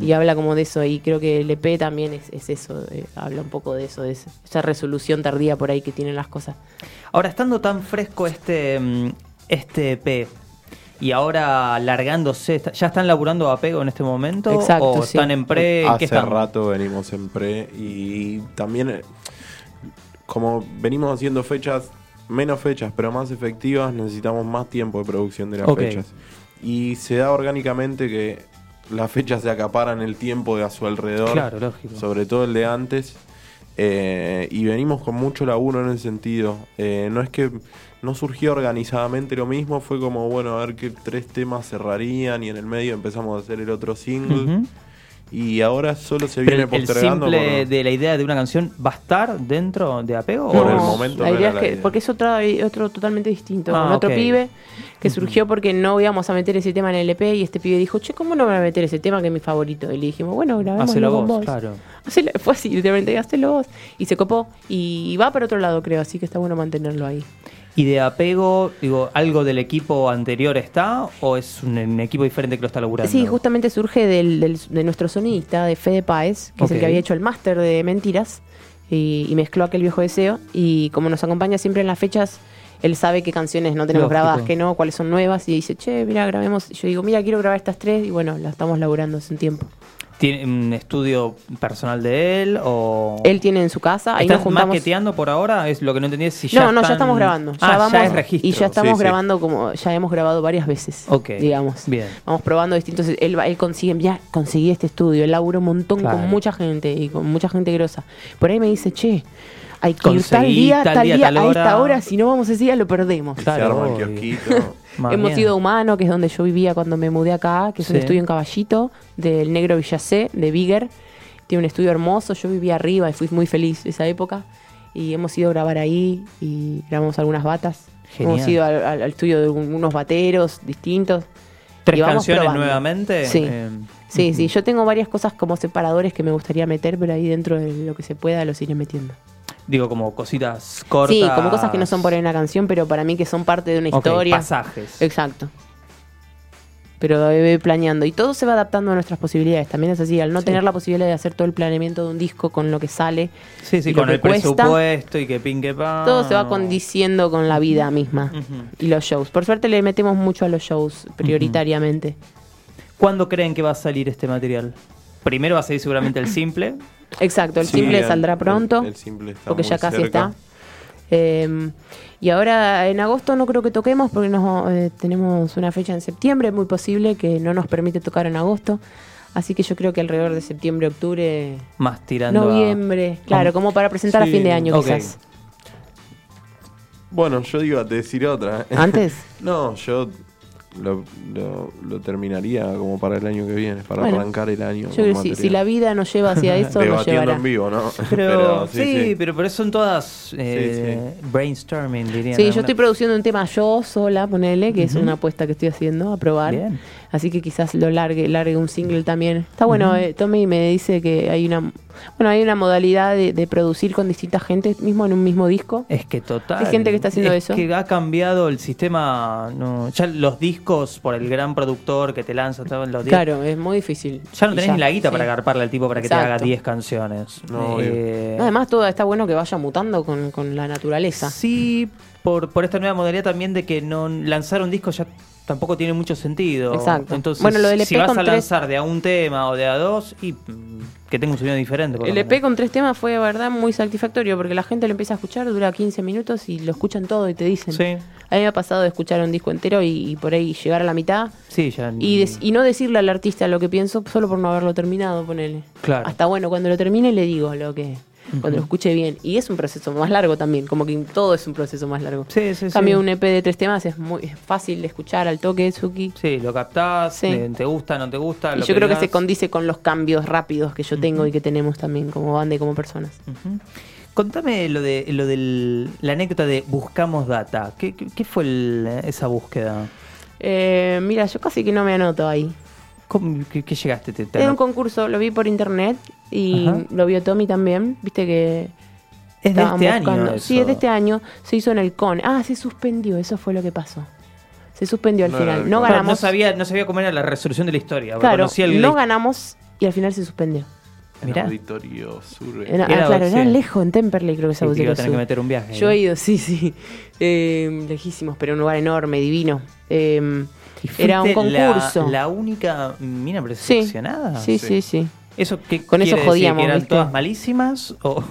Y habla como de eso, y creo que el EP también es, es eso, eh, habla un poco de eso, de esa resolución tardía por ahí que tienen las cosas. Ahora, estando tan fresco este, mm, este EP y ahora largándose, ¿está- ¿ya están laburando apego en este momento? Exacto, ¿O sí. están en pre? ¿En qué Hace están? rato venimos en pre y también eh, como venimos haciendo fechas, menos fechas, pero más efectivas, necesitamos más tiempo de producción de las fechas. Y se da orgánicamente que las fechas se acaparan el tiempo de a su alrededor, Claro, lógico. sobre todo el de antes. eh, y venimos con mucho laburo en ese sentido. Eh, no es que no surgió organizadamente lo mismo, fue como, bueno, a ver qué tres temas cerrarían y en el medio empezamos a hacer el otro single. Y ahora solo se Pero viene el postergando. simple por- de la idea de una canción va a estar dentro de apego Por o el no? momento la no idea es la que, idea. porque es otra, otro totalmente distinto, Ah, con otro pibe que surgió porque no íbamos a meter ese tema en el EP y este pibe dijo, che, ¿cómo no van a meter ese tema que es mi favorito? Y le dijimos, bueno, grabémoslo Hacelo con vos, vos. claro. Hacelo- fue así, literalmente, hacelo vos. Y se copó y va para otro lado, creo, así que está bueno mantenerlo ahí. ¿Y de apego, digo, algo del equipo anterior está o es un, un equipo diferente que lo está laburando? Sí, justamente surge del, del- de nuestro sonidista, de Fede Páez, que es el que había hecho el máster de Mentiras y, y mezcló aquel viejo deseo. Y como nos acompaña siempre en las fechas, él sabe qué canciones no tenemos Lógico. grabadas, qué no, cuáles son nuevas. Y dice, che, mira, grabemos. Y yo digo, mira, quiero grabar estas tres. Y bueno, las estamos laburando hace un tiempo. ¿Tiene un estudio personal de él o...? Él tiene en su casa, ahí ¿Están nos juntamos. maqueteando por ahora? Es lo que no entendí es si ya no, no, ya están- estamos grabando. Ya ah, vamos, ya es registro. Y ya estamos Sí, sí. grabando como ya hemos grabado varias veces. Ok, Digamos. bien. Vamos probando distintos. Él, va- él consigue, ya conseguí este estudio. Él labura un montón Claro. con mucha gente y con mucha gente grosa. Por ahí me dice, che, hay que ir tal Conseguí día, tal tal día, día, tal a esta hora. Si no vamos ese día, lo perdemos. Se Claro, arma el kiosquito. Más Hemos bien. ido a Humano, que es donde yo vivía cuando me mudé acá, que es un Sí. estudio en Caballito, del Negro Villacé, de Bigger. Tiene un estudio hermoso, yo vivía arriba y fui muy feliz esa época. Y hemos ido a grabar ahí y grabamos algunas batas. Genial. Hemos ido al, al- al estudio de un- unos bateros distintos. ¿Tres y vamos canciones probando. nuevamente? Sí. Eh, Sí, sí, yo tengo varias cosas como separadores que me gustaría meter, pero ahí dentro de lo que se pueda los iré metiendo. Digo, como cositas cortas. Sí, como cosas que no son por ahí una canción, pero para mí que son parte de una Ok, historia. pasajes. Exacto. Pero eh, planeando. Y todo se va adaptando a nuestras posibilidades. También es así, al no Sí. tener la posibilidad de hacer todo el planeamiento de un disco con lo que sale, Sí, sí, con el cuesta, presupuesto y que pin que pan. todo se va condiciendo con la vida misma y los shows. Por suerte le metemos mucho a los shows, prioritariamente. ¿Cuándo creen que va a salir este material? Primero va a salir seguramente el simple. Exacto, el Sí, simple el- saldrá pronto. el simple está porque muy ya casi cerca. está. Eh, y ahora en agosto no creo que toquemos porque nos, eh, tenemos una fecha en septiembre, es muy posible que no nos permite tocar en agosto. Así que yo creo que alrededor de septiembre, octubre, Más tirando a- noviembre, claro, como para presentar a fin de año quizás. Bueno, yo iba a decir otra. ¿Antes? no, yo lo, lo- lo terminaría como para el año que viene, para Bueno, arrancar el año. Yo creo que si, si la vida nos lleva hacia eso, nos llevará. en vivo, ¿no? Pero, sí, pero por eso son todas eh, Sí, brainstorming, dirían. Sí, yo estoy produciendo un tema yo sola, ponele, que es una apuesta que estoy haciendo a probar. Bien. Así que quizás lo largue, largue un single también. Está bueno, Ujú. eh, Tommy me dice que hay una bueno, hay una modalidad de, de producir con distintas gente mismo en un mismo disco. Es que total. Hay gente que está haciendo es eso. que ha cambiado el sistema. No, ya los discos por el gran productor que te lanza todos los discos. Claro, es muy difícil. Ya no tenés ni la guita sí. para agarparle al tipo para que te haga Exacto. 10 canciones. No. Eh, Además, todo está bueno que vaya mutando con, con la naturaleza. Sí, por, por esta nueva modalidad también de que no lanzar un disco ya tampoco tiene mucho sentido. Exacto. Entonces, Bueno, lo del si EP vas con a tres- lanzar de a un tema o de a dos, y mm, que tenga un sonido diferente. por El EP con tres temas fue, de verdad, muy satisfactorio porque la gente lo empieza a escuchar, dura 15 minutos y lo escuchan todo y te dicen. Sí, A mí me ha pasado de escuchar un disco entero y, y por ahí llegar a la mitad sí, ya. y, y no decirle al artista lo que pienso solo por no haberlo terminado, ponele. Claro. Hasta bueno, cuando lo termine le digo lo que. Cuando lo escuche bien. Y es un proceso más largo también, como que todo es un proceso más largo. Sí, sí, cambio, sí. un EP de tres temas es muy es fácil de escuchar al toque, Suki. Sí, lo captás, Sí. eh, te gusta, no te gusta. Y lo yo creo que se condice con los cambios rápidos que yo tengo y que tenemos también como banda y como personas. Ujú. Contame lo de lo del la anécdota de buscamos data. ¿Qué, qué- qué fue el- esa búsqueda? Eh, mira, yo casi que no me anoto ahí. ¿Cómo, qué, qué llegaste? ¿Te, te Era un concurso, lo vi por internet y Ajá. lo vio Tommy también. Viste que. es de este año. eso. Sí, es de este año. Se hizo en el CON. Ah, se suspendió, eso fue lo que pasó. Se suspendió al No final. No ganamos. no sabía, no sabía cómo era la resolución de la historia. Claro, el- no ganamos y al final se suspendió. En Mirá. Auditorio Sur. Era- ah, claro, era sí. lejos, en Temperley creo que Sí, iba a Auditorio tener que Sur. meter un viaje. Yo he ido, sí, sí. Eh, lejísimos, pero un lugar enorme, divino. Eh, ¿Y era un la- concurso. La, única mina sí, preseleccionada. sí, sí, sí. ¿Eso qué Con eso quiere decir? jodíamos, ¿Que eran ¿viste? todas malísimas? ¿O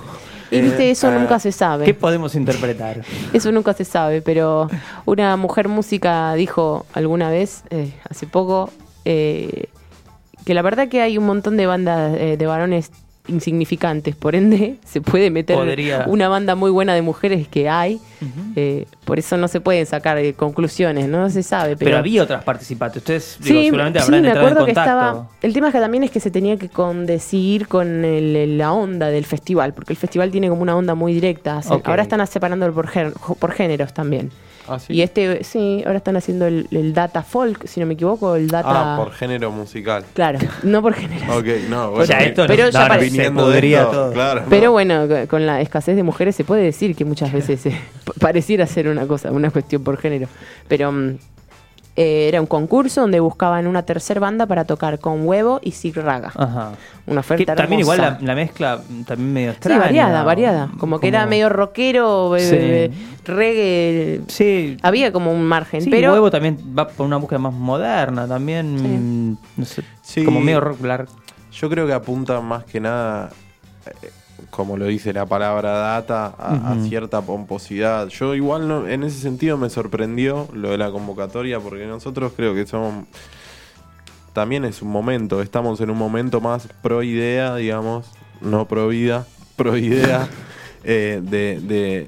Y viste, eso ah, nunca se sabe. qué podemos interpretar? Eso nunca se sabe, pero una mujer música dijo alguna vez, eh, hace poco, eh, que la verdad que hay un montón de bandas eh, de varones insignificantes, por ende se puede meter Podría. una banda muy buena de mujeres que hay, eh, por eso no se pueden sacar eh, conclusiones, no se sabe. Pero, Pero, había otras participantes. Ustedes digo, Sí, seguramente sí, habrán me entrado en acuerdo que contacto. estaba. El tema es que también es que se tenía que condecir con el- la onda del festival, porque el festival tiene como una onda muy directa. Ahora están separándolo por, por géneros también. Ah, sí. Y este, sí, ahora están haciendo el, el data folk, si no me equivoco, el data. Ah, por género musical. Claro, no por género. Ok, no, bueno. Ya, esto no- Pero no, ya no, se podría esto, todo. Claro, Pero no. bueno, co- con la escasez de mujeres se puede decir que muchas veces eh, pareciera ser una cosa, una cuestión por género. Pero mm, eh, era un concurso donde buscaban una tercer banda para tocar con huevo y Sig Raga. Ajá. Una Que oferta también igual hermosa. la, la mezcla también medio Sí, extraña. variada, variada. Como que era medio rockero, Sí. reggae. Sí. Había como un margen, Sí, pero Huevo también va por una búsqueda más moderna, también, mm, no sé, Sí. como medio rock Yo creo que apunta más que nada, eh, como lo dice la palabra data, a, cierta pomposidad. Yo igual no, en ese sentido me sorprendió lo de la convocatoria, porque nosotros creo que somos... También es un momento, estamos en un momento más pro idea, digamos, no pro vida, pro idea, eh, de, de,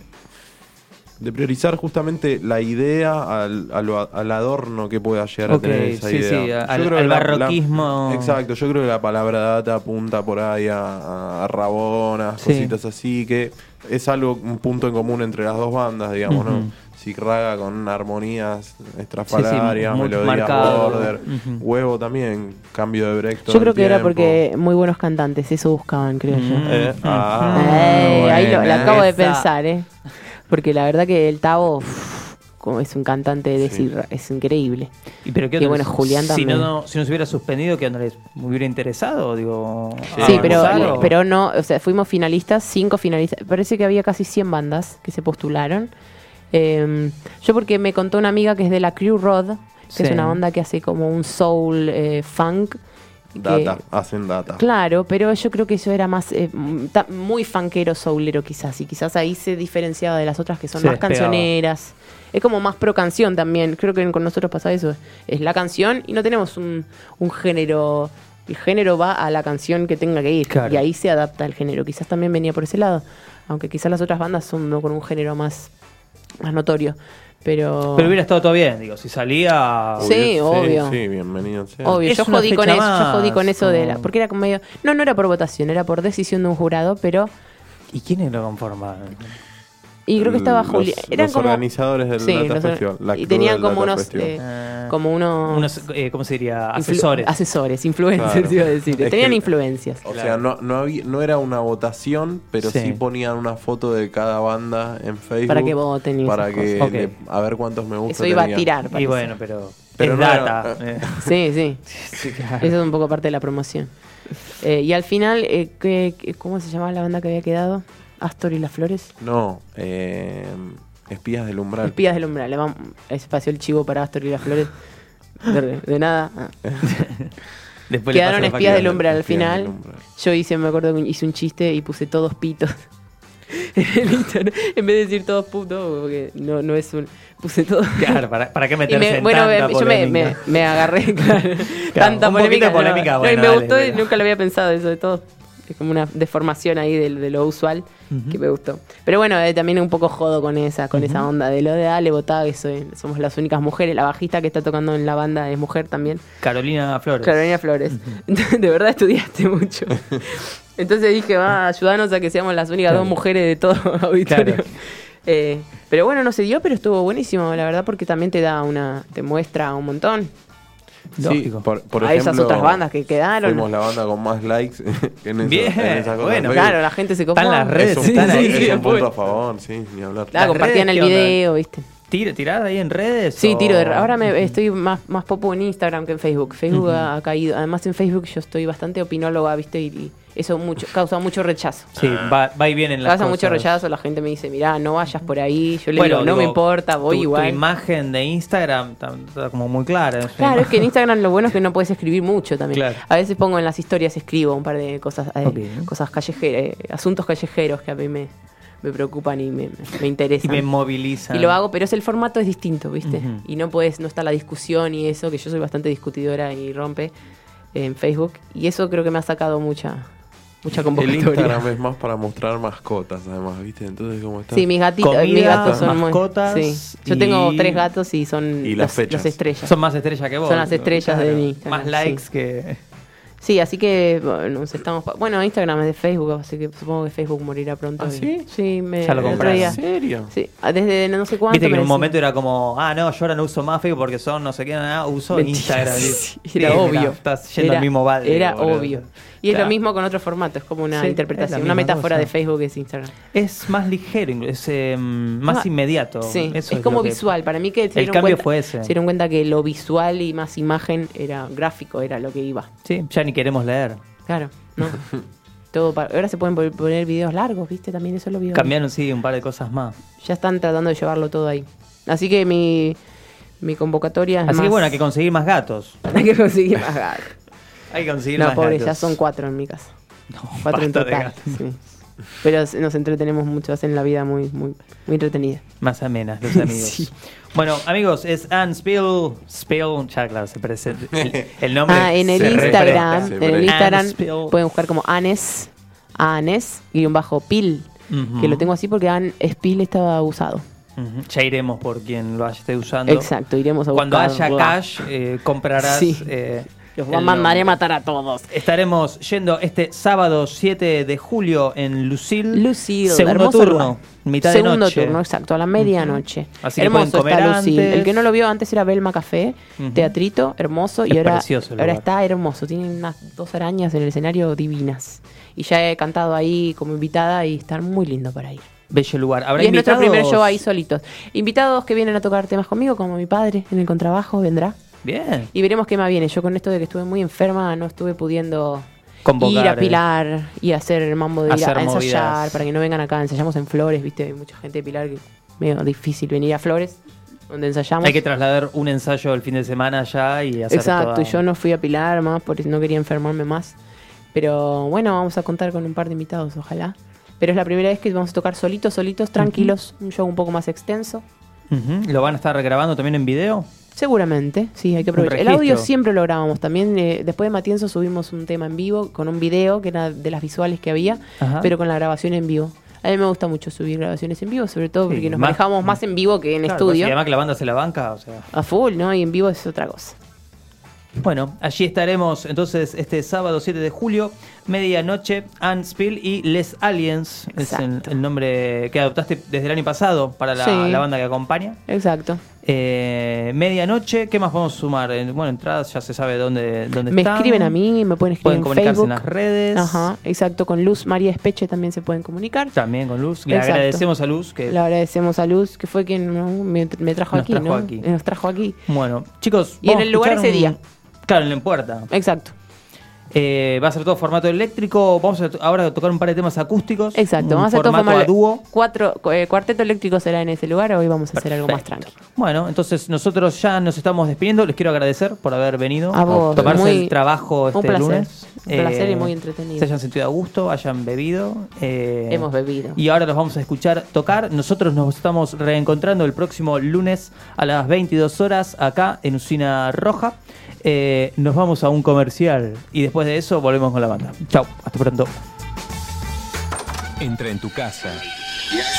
de priorizar justamente la idea al, al adorno que pueda llegar a tener esa sí, idea. sí, al- creo al la- barroquismo. exacto, yo creo que la palabra data apunta por ahí a, a rabonas, Sí. cositas así, que es algo, un punto en común entre las dos bandas, digamos, Ujú. ¿no? Raga con armonías estrafalarias, muy melodías marcado. border, huevo también, cambio de break yo creo que era porque muy buenos cantantes, eso buscaban, creo yo. Eh, Mm. ah, Eh, ahí lo, acabo de pensar, ¿eh? Porque la verdad que el Tavo uf, como es un cantante de Sí. decir, es increíble. Y pero qué bueno, Julián si también. no, no- si no se hubiera suspendido, ¿qué les me hubiera interesado? Digo, Sí, pero, o- pero no, o sea, fuimos finalistas, cinco finalistas. Parece que había casi 100 bandas que se postularon. Eh, yo porque me contó una amiga que es de la Crew Rod, que es una banda que hace como un soul eh, funk. Que- Data, hacen data. Claro, pero yo creo que eso era más eh, m- ta- muy funkero, soulero quizás, y quizás ahí se diferenciaba de las otras que son Se más despegaba. cancioneras. Es como más pro canción también. Creo que con nosotros pasa eso. Es la canción y no tenemos un, un género. El género va a la canción que tenga que ir. Claro. Y ahí se adapta el género. Quizás también venía por ese lado. Aunque quizás las otras bandas son ¿no? con un género más, más notorio. Pero. Pero hubiera estado todo bien, digo, si salía... Sí, obvio. Sí, bienvenido sea. Obvio, Es yo jodí con eso, yo jodí con eso de la, porque era como medio, no, no era por votación, era por decisión de un jurado, pero ¿Y quiénes lo conforman? Y creo que estaba Los- Julián, eran los como organizadores del Sí, los- la y tenían como unos eh, Eh, como unos, unos, eh, ¿cómo se diría? Asesores. asesores, influencers Claro. iba a decir, Es tenían que- influencias. O sea, no, no, había, no era una votación, pero sí. Sí. ponían una foto de cada banda en Facebook. Para que voten y Para que le- a ver cuántos me gusta Eso iba a tirar, y parece. bueno, pero, Pero es no era- data. eh. Sí, sí. Sí, claro. Eso es un poco parte de la promoción. Eh, y al final, eh, ¿qué- qué- ¿cómo se llamaba la banda que había quedado? Astor y las Flores. No, eh, Espías del Umbral. Espías del Umbral. Le vamos- espacio el chivo para Astor y las Flores. De, de nada. Ah. Después Quedaron espías del umbral al final. Umbral. Yo hice, me acuerdo que hice un chiste y puse todos pitos. en el Instagram. En vez de decir todos putos, porque no, no es un. Puse todos. Claro, ¿para, para qué meterse me- en bueno, tanta me- yo me, me, polémica? me agarré, claro, tanta un polémica. polémica, no, no, bueno, y me dale, gustó y nunca lo había pensado eso de todo. Es como una deformación ahí de, de lo usual que me gustó. Pero bueno, eh, también un poco jodo con esa, con esa onda de lo de dale, votá, que soy- somos las únicas mujeres. La bajista que está tocando en la banda es mujer también. Carolina Flores. Carolina Flores. de verdad estudiaste mucho. Entonces dije, va, ayudanos a que seamos las únicas Claro. dos mujeres de todo auditorio. Claro. Eh, pero bueno, no se dio, pero estuvo buenísimo, la verdad, porque también te da una, te muestra un montón. Lógico. Sí, por, por a esas otras bandas que quedaron. Fuimos la banda con más likes en, eso- Bien, en esas cosas. bueno. Claro, la gente se copó. Están las redes, Es un, están punto, ahí, es un después. punto a favor, sí, ni hablar. Claro, compartían el video, ¿viste? ¿Tira, ¿Tirada ahí en redes? Sí, o- tiro de Ahora me estoy más, más popo en Instagram que en Facebook. Facebook ha, ha caído. Además, en Facebook yo estoy bastante opinóloga, ¿viste? Y, y eso mucho, causa mucho rechazo. Sí, va, va y viene en las Causa mucho rechazo. La gente me dice, mirá, no vayas por ahí. Yo le Bueno, digo, no me importa, voy tu, igual. Tu imagen de Instagram está, está como muy clara. es Claro, es que en Instagram lo bueno es que no puedes escribir mucho también. Claro. A veces pongo en las historias, escribo un par de cosas, eh, cosas callejeras, eh, asuntos callejeros que a mí me, me preocupan y me, me Y interesan. me moviliza. Y lo hago, pero es el formato es distinto, ¿viste? Y no puedes, no está la discusión y eso, que yo soy bastante discutidora y rompe en Facebook. Y eso creo que me ha sacado mucha, mucha El. Instagram es más para mostrar mascotas, además, ¿viste? Entonces, como está. Sí, mis gatitos, Comida, mis gatos son muy- mascotas sí. Yo y- tengo tres gatos y son Y las los, estrellas. Son más estrellas que vos. Son las estrellas de mi Instagram, Más likes sí. que. Sí, así que bueno, nos estamos. Bueno, Instagram es de Facebook, así que supongo que Facebook morirá pronto. ¿Ah, sí? Sí, me. Ya lo día- ¿En serio? Sí, desde no sé cuánto. Viste que en un momento era como, ah, no, yo ahora no uso más Facebook porque son no sé qué, nada, uso Mentira, Instagram. sí, era obvio. Estás yendo Era- al mismo balde. Era boludo. obvio. Y es lo mismo con otro formato, es como una Sí, interpretación, una metáfora cosa. de Facebook que es Instagram. Es más ligero, es eh, más Ah, inmediato. Sí, Eso es como que- visual. Para mí que se El cambio cuenta, fue ese. Se dieron cuenta que lo visual y más imagen era gráfico, era lo que iba. Sí, ya ni queremos leer. Claro, ¿no? Todo Ahora se pueden pon- poner videos largos, ¿viste? También eso lo vi. hoy. Cambiaron, sí, un par de cosas más. Ya están tratando de llevarlo todo ahí. Así que mi, mi convocatoria es Así que más- bueno, hay que conseguir más gatos. hay que conseguir más gatos. Hay que conseguir No, más pobre, gatos. ya son cuatro en mi casa. No, Cuatro en total. sí. Pero nos entretenemos mucho, hacen la vida muy, muy, muy entretenida. Más amenas, los amigos. Sí. Bueno, amigos, es Ann Spill. Spill, ya claro, se presenta. El, el nombre. Ah, en el se Instagram, en el. Instagram pueden buscar como Anes, Anes, guion bajo Pil, que lo tengo así porque Anne Spill estaba usado. Ya iremos por quien lo esté usando. Exacto, iremos a Cuando buscarlo. haya cash, eh, comprarás. Sí. eh, Los el mandaré nombre. a matar a todos. Estaremos yendo este sábado 7 de julio en Lucille. Lucille, Segundo turno, lugar. mitad Segundo de noche. turno, exacto, a la medianoche. Así que hermoso pueden comer está Lucille. antes. El que no lo vio antes era Belma Café, teatrito, hermoso. Es y ahora, ahora está hermoso. Tiene unas dos arañas en el escenario divinas. Y ya he cantado ahí como invitada y está muy lindo para ir. Bello lugar. ¿Habrá Y es nuestro primer show ahí solitos. Invitados que vienen a tocar temas conmigo, como mi padre en el contrabajo vendrá. Bien. Y veremos qué más viene. Yo con esto de que estuve muy enferma no estuve pudiendo Convocar, ir a eh. Pilar y hacer mambo de ir a, Hacer a ensayar movidas. para que no vengan acá. Ensayamos en Flores, viste, hay mucha gente de Pilar que medio difícil venir a Flores, donde ensayamos. Hay que trasladar un ensayo el fin de semana ya y hacer Exacto, toda- yo no fui a Pilar más porque no quería enfermarme más. Pero bueno, vamos a contar con un par de invitados, ojalá. Pero es la primera vez que vamos a tocar solitos, solitos, tranquilos, un show un poco más extenso. Ujú. ¿Lo van a estar grabando también en video? Seguramente, sí, hay que aprovechar. El audio siempre lo grabamos. También eh, después de Matienzo subimos un tema en vivo con un video que era de las visuales que había, Ajá. pero con la grabación en vivo. A mí me gusta mucho subir grabaciones en vivo, sobre todo Sí, porque nos más- manejamos más en vivo que en Claro, estudio. Y además que la banda se la banca, o sea. A full, ¿no? Y en vivo es otra cosa. Bueno, allí estaremos entonces este sábado 7 de julio, medianoche, Ann Spill y Les Aliens, es el, Exacto. el nombre que adoptaste desde el año pasado para la, Sí. la banda que acompaña. Exacto. Eh, medianoche, ¿qué más podemos sumar? Bueno, entradas ya se sabe dónde, dónde Me están. escriben a mí, me pueden escribir Pueden en comunicarse Facebook. en las redes. Ajá, exacto. Con Luz María Espeche también se pueden comunicar. También con Luz. Le Exacto. agradecemos a Luz que Le agradecemos a Luz, que fue quien ¿no? me, me trajo Nos aquí, trajo ¿no? aquí. Nos trajo aquí. Bueno, chicos. Y en el lugar ese un- día. Claro, en la puerta. Exacto. Eh, va a ser todo formato eléctrico. Vamos a ahora a tocar un par de temas acústicos. Exacto. Vamos a hacer formato a dúo. Cuatro, eh, cuarteto eléctrico será en ese lugar, hoy vamos a hacer algo más tranquilo. Bueno, entonces nosotros ya nos estamos despidiendo. Les quiero agradecer por haber venido. A vos, Tomarse muy- el trabajo un este placer. lunes. Un placer y muy entretenido. Se hayan sentido a gusto, hayan bebido. eh, Hemos bebido. Y ahora los vamos a escuchar tocar. Nosotros nos estamos reencontrando el próximo lunes a las 22 horas acá en Usina Roja. Eh, nos vamos a un comercial y después de eso volvemos con la banda. Chau, hasta pronto. Entra en tu casa,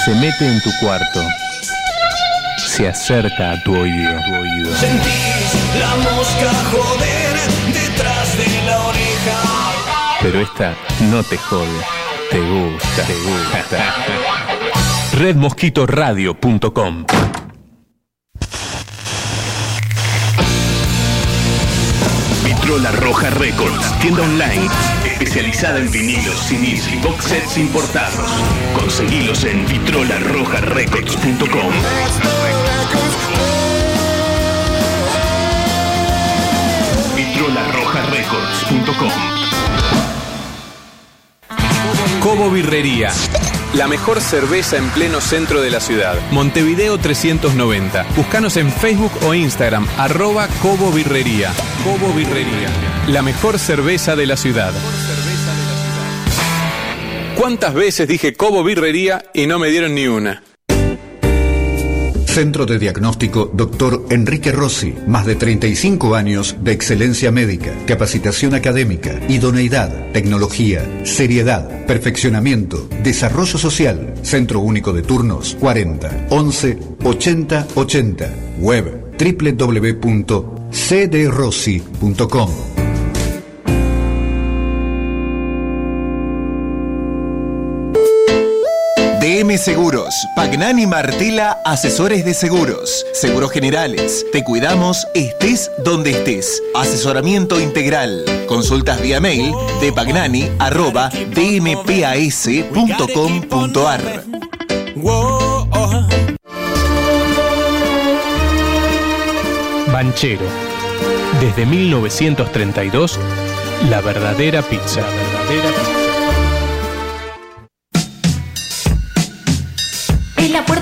se mete en tu cuarto, se acerca a tu oído. Tu oído. Sentís la mosca joder detrás de la oreja. Pero esta no te jode, te gusta, te gusta. Redmosquitoradio.com Vitrola Roja Records, tienda online especializada en vinilos, CDs y box sets importados. Conseguilos en vitrolarrojarecords.com. vitrolarrojarecords.com. Cobo Birrería. La mejor cerveza en pleno centro de la ciudad. Montevideo 390. Búscanos en Facebook o Instagram, arroba Cobo Birrería. Cobo Birrería. La mejor cerveza de la ciudad. ¿Cuántas veces dije Cobo Birrería y no me dieron ni una? Centro de Diagnóstico Dr. Enrique Rossi. Más de 35 años de excelencia médica, capacitación académica, idoneidad, tecnología, seriedad, perfeccionamiento, desarrollo social. Centro Único de Turnos 40 11 80 80. Web www.cdrossi.com. Seguros, Pagnani Martela, asesores de seguros, seguros generales. Te cuidamos, estés donde estés. Asesoramiento integral. Consultas vía mail de pagnani arroba dmpas.com.ar. Banchero. Desde 1932, la verdadera pizza. La verdadera pizza.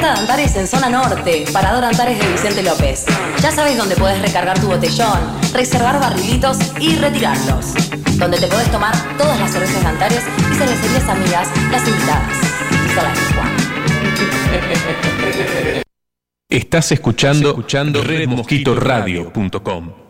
Puerta de Antares en zona norte, Parador Antares de Vicente López. Ya sabes dónde podés recargar tu botellón, reservar barrilitos y retirarlos. Donde te podés tomar todas las cervezas de Antares y cervecerías amigas, las invitadas. Sola Juan. Estás escuchando, escuchando redmosquitoradio.com.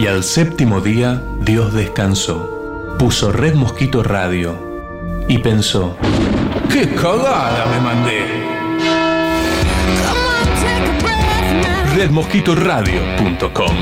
Y al séptimo día Dios descansó, puso Red Mosquito Radio y pensó, ¡qué cagada me mandé! redmosquitoradio.com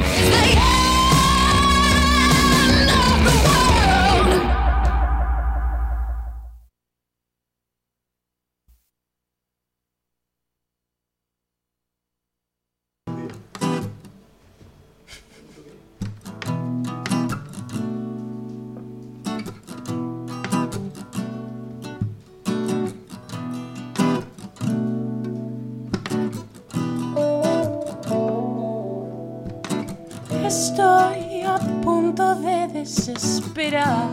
Estoy a punto de desesperar.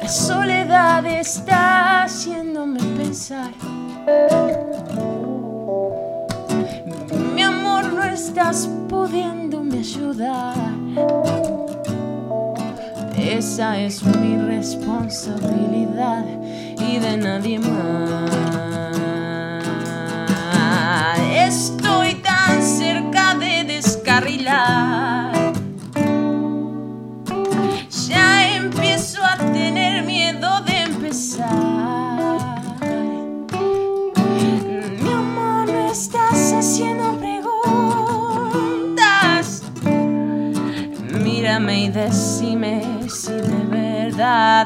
La soledad está haciéndome pensar. Mi amor, no estás pudiéndome ayudar. Esa es mi responsabilidad y de nadie más. Verdad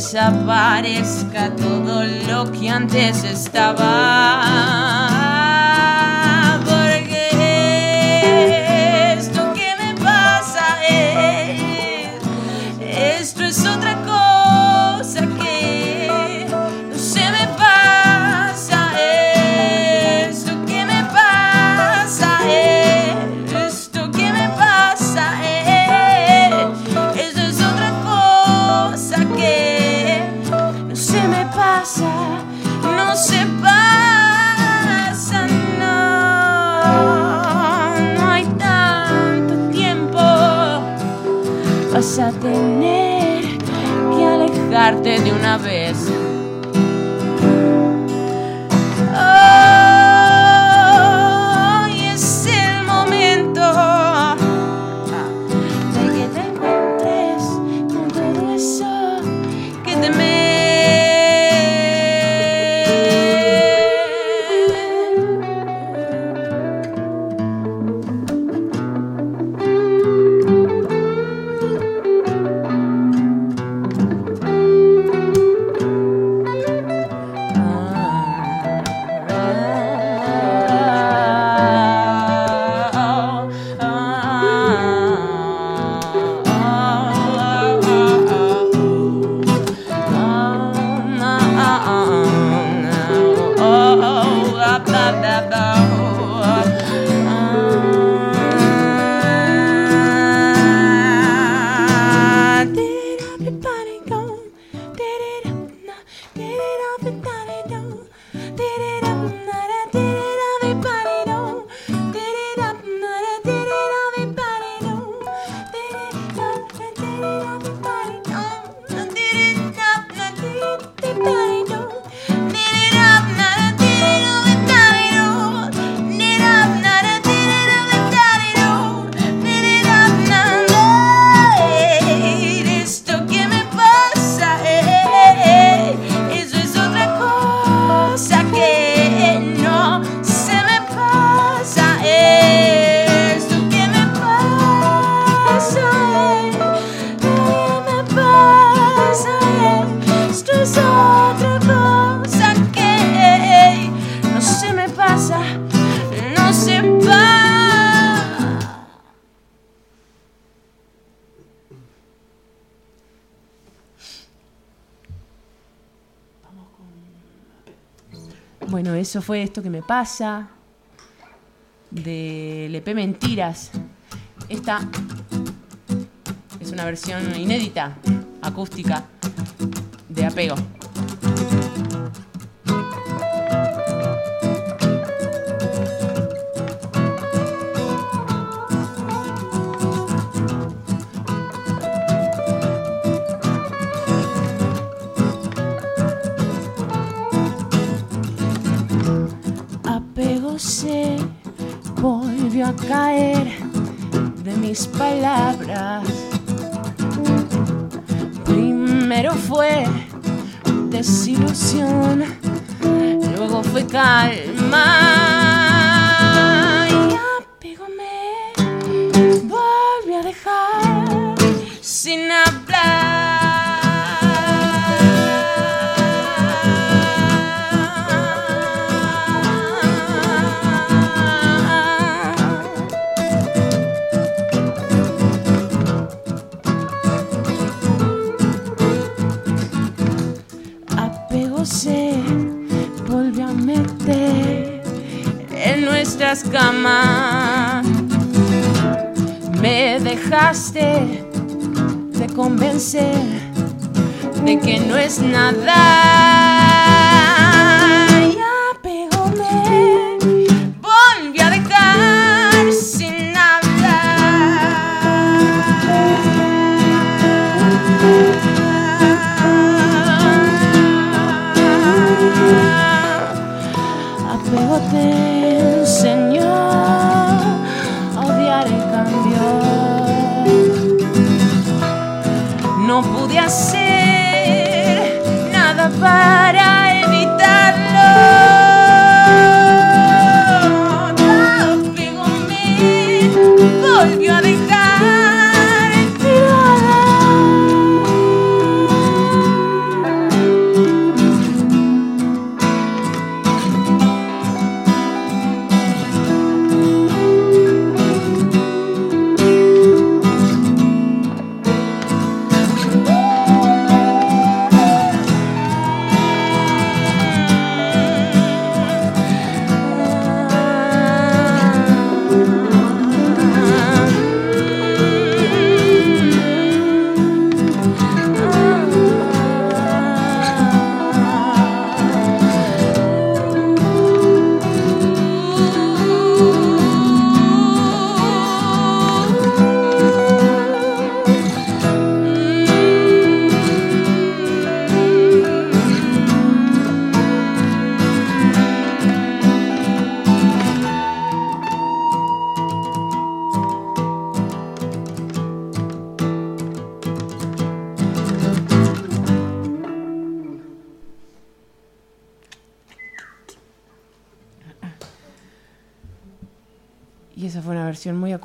desaparezca todo lo que antes estaba. de una vez. fue esto que me pasa, de EP Mentiras. Esta es una versión inédita, acústica, de apego.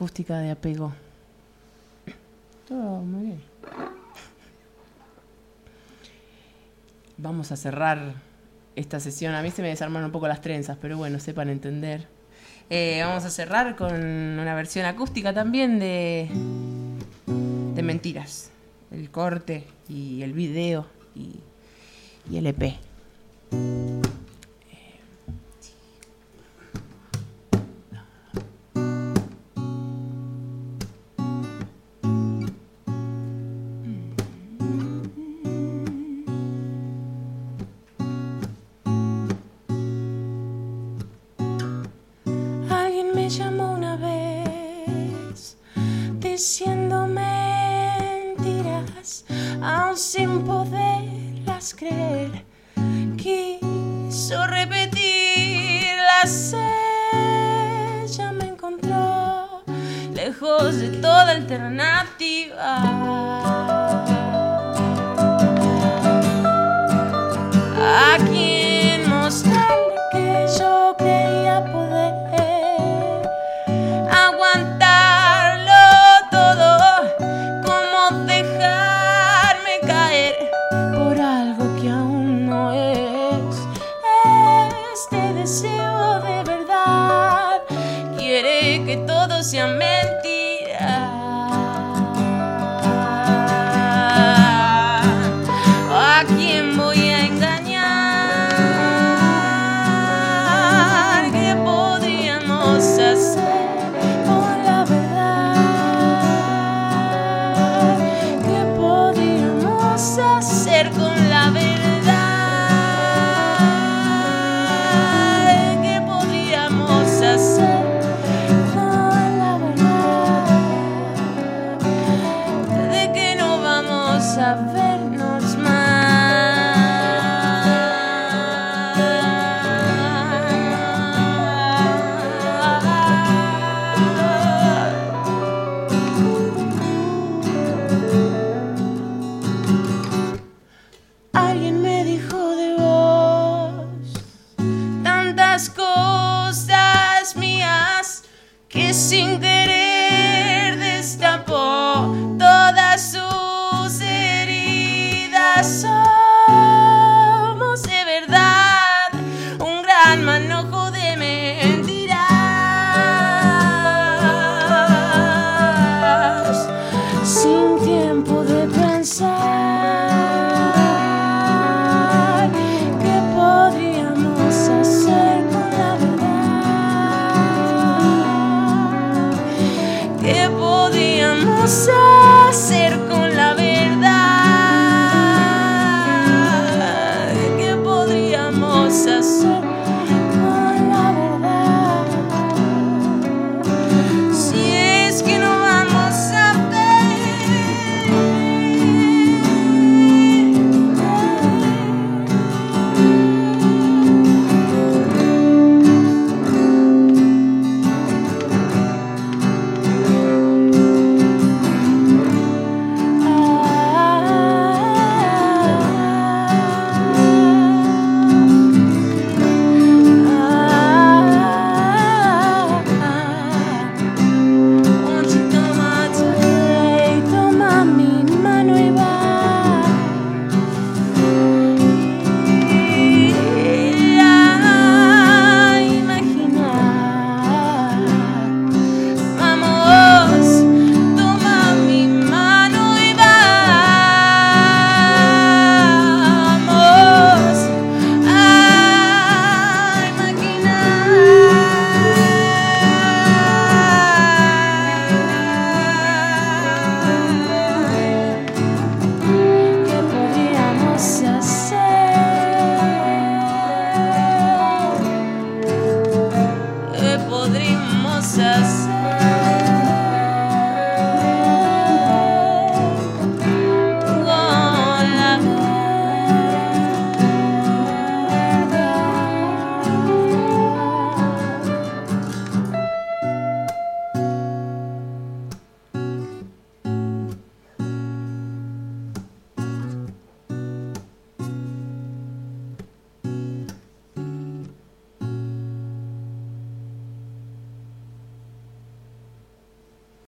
acústica de apego. Todo muy bien. Vamos a cerrar esta sesión. A mí se me desarmaron un poco las trenzas, pero bueno, sepan entender. Eh, vamos a cerrar con una versión acústica también de, de Mentiras. El corte y el video y el EP. alternativa. Uh, Jesus.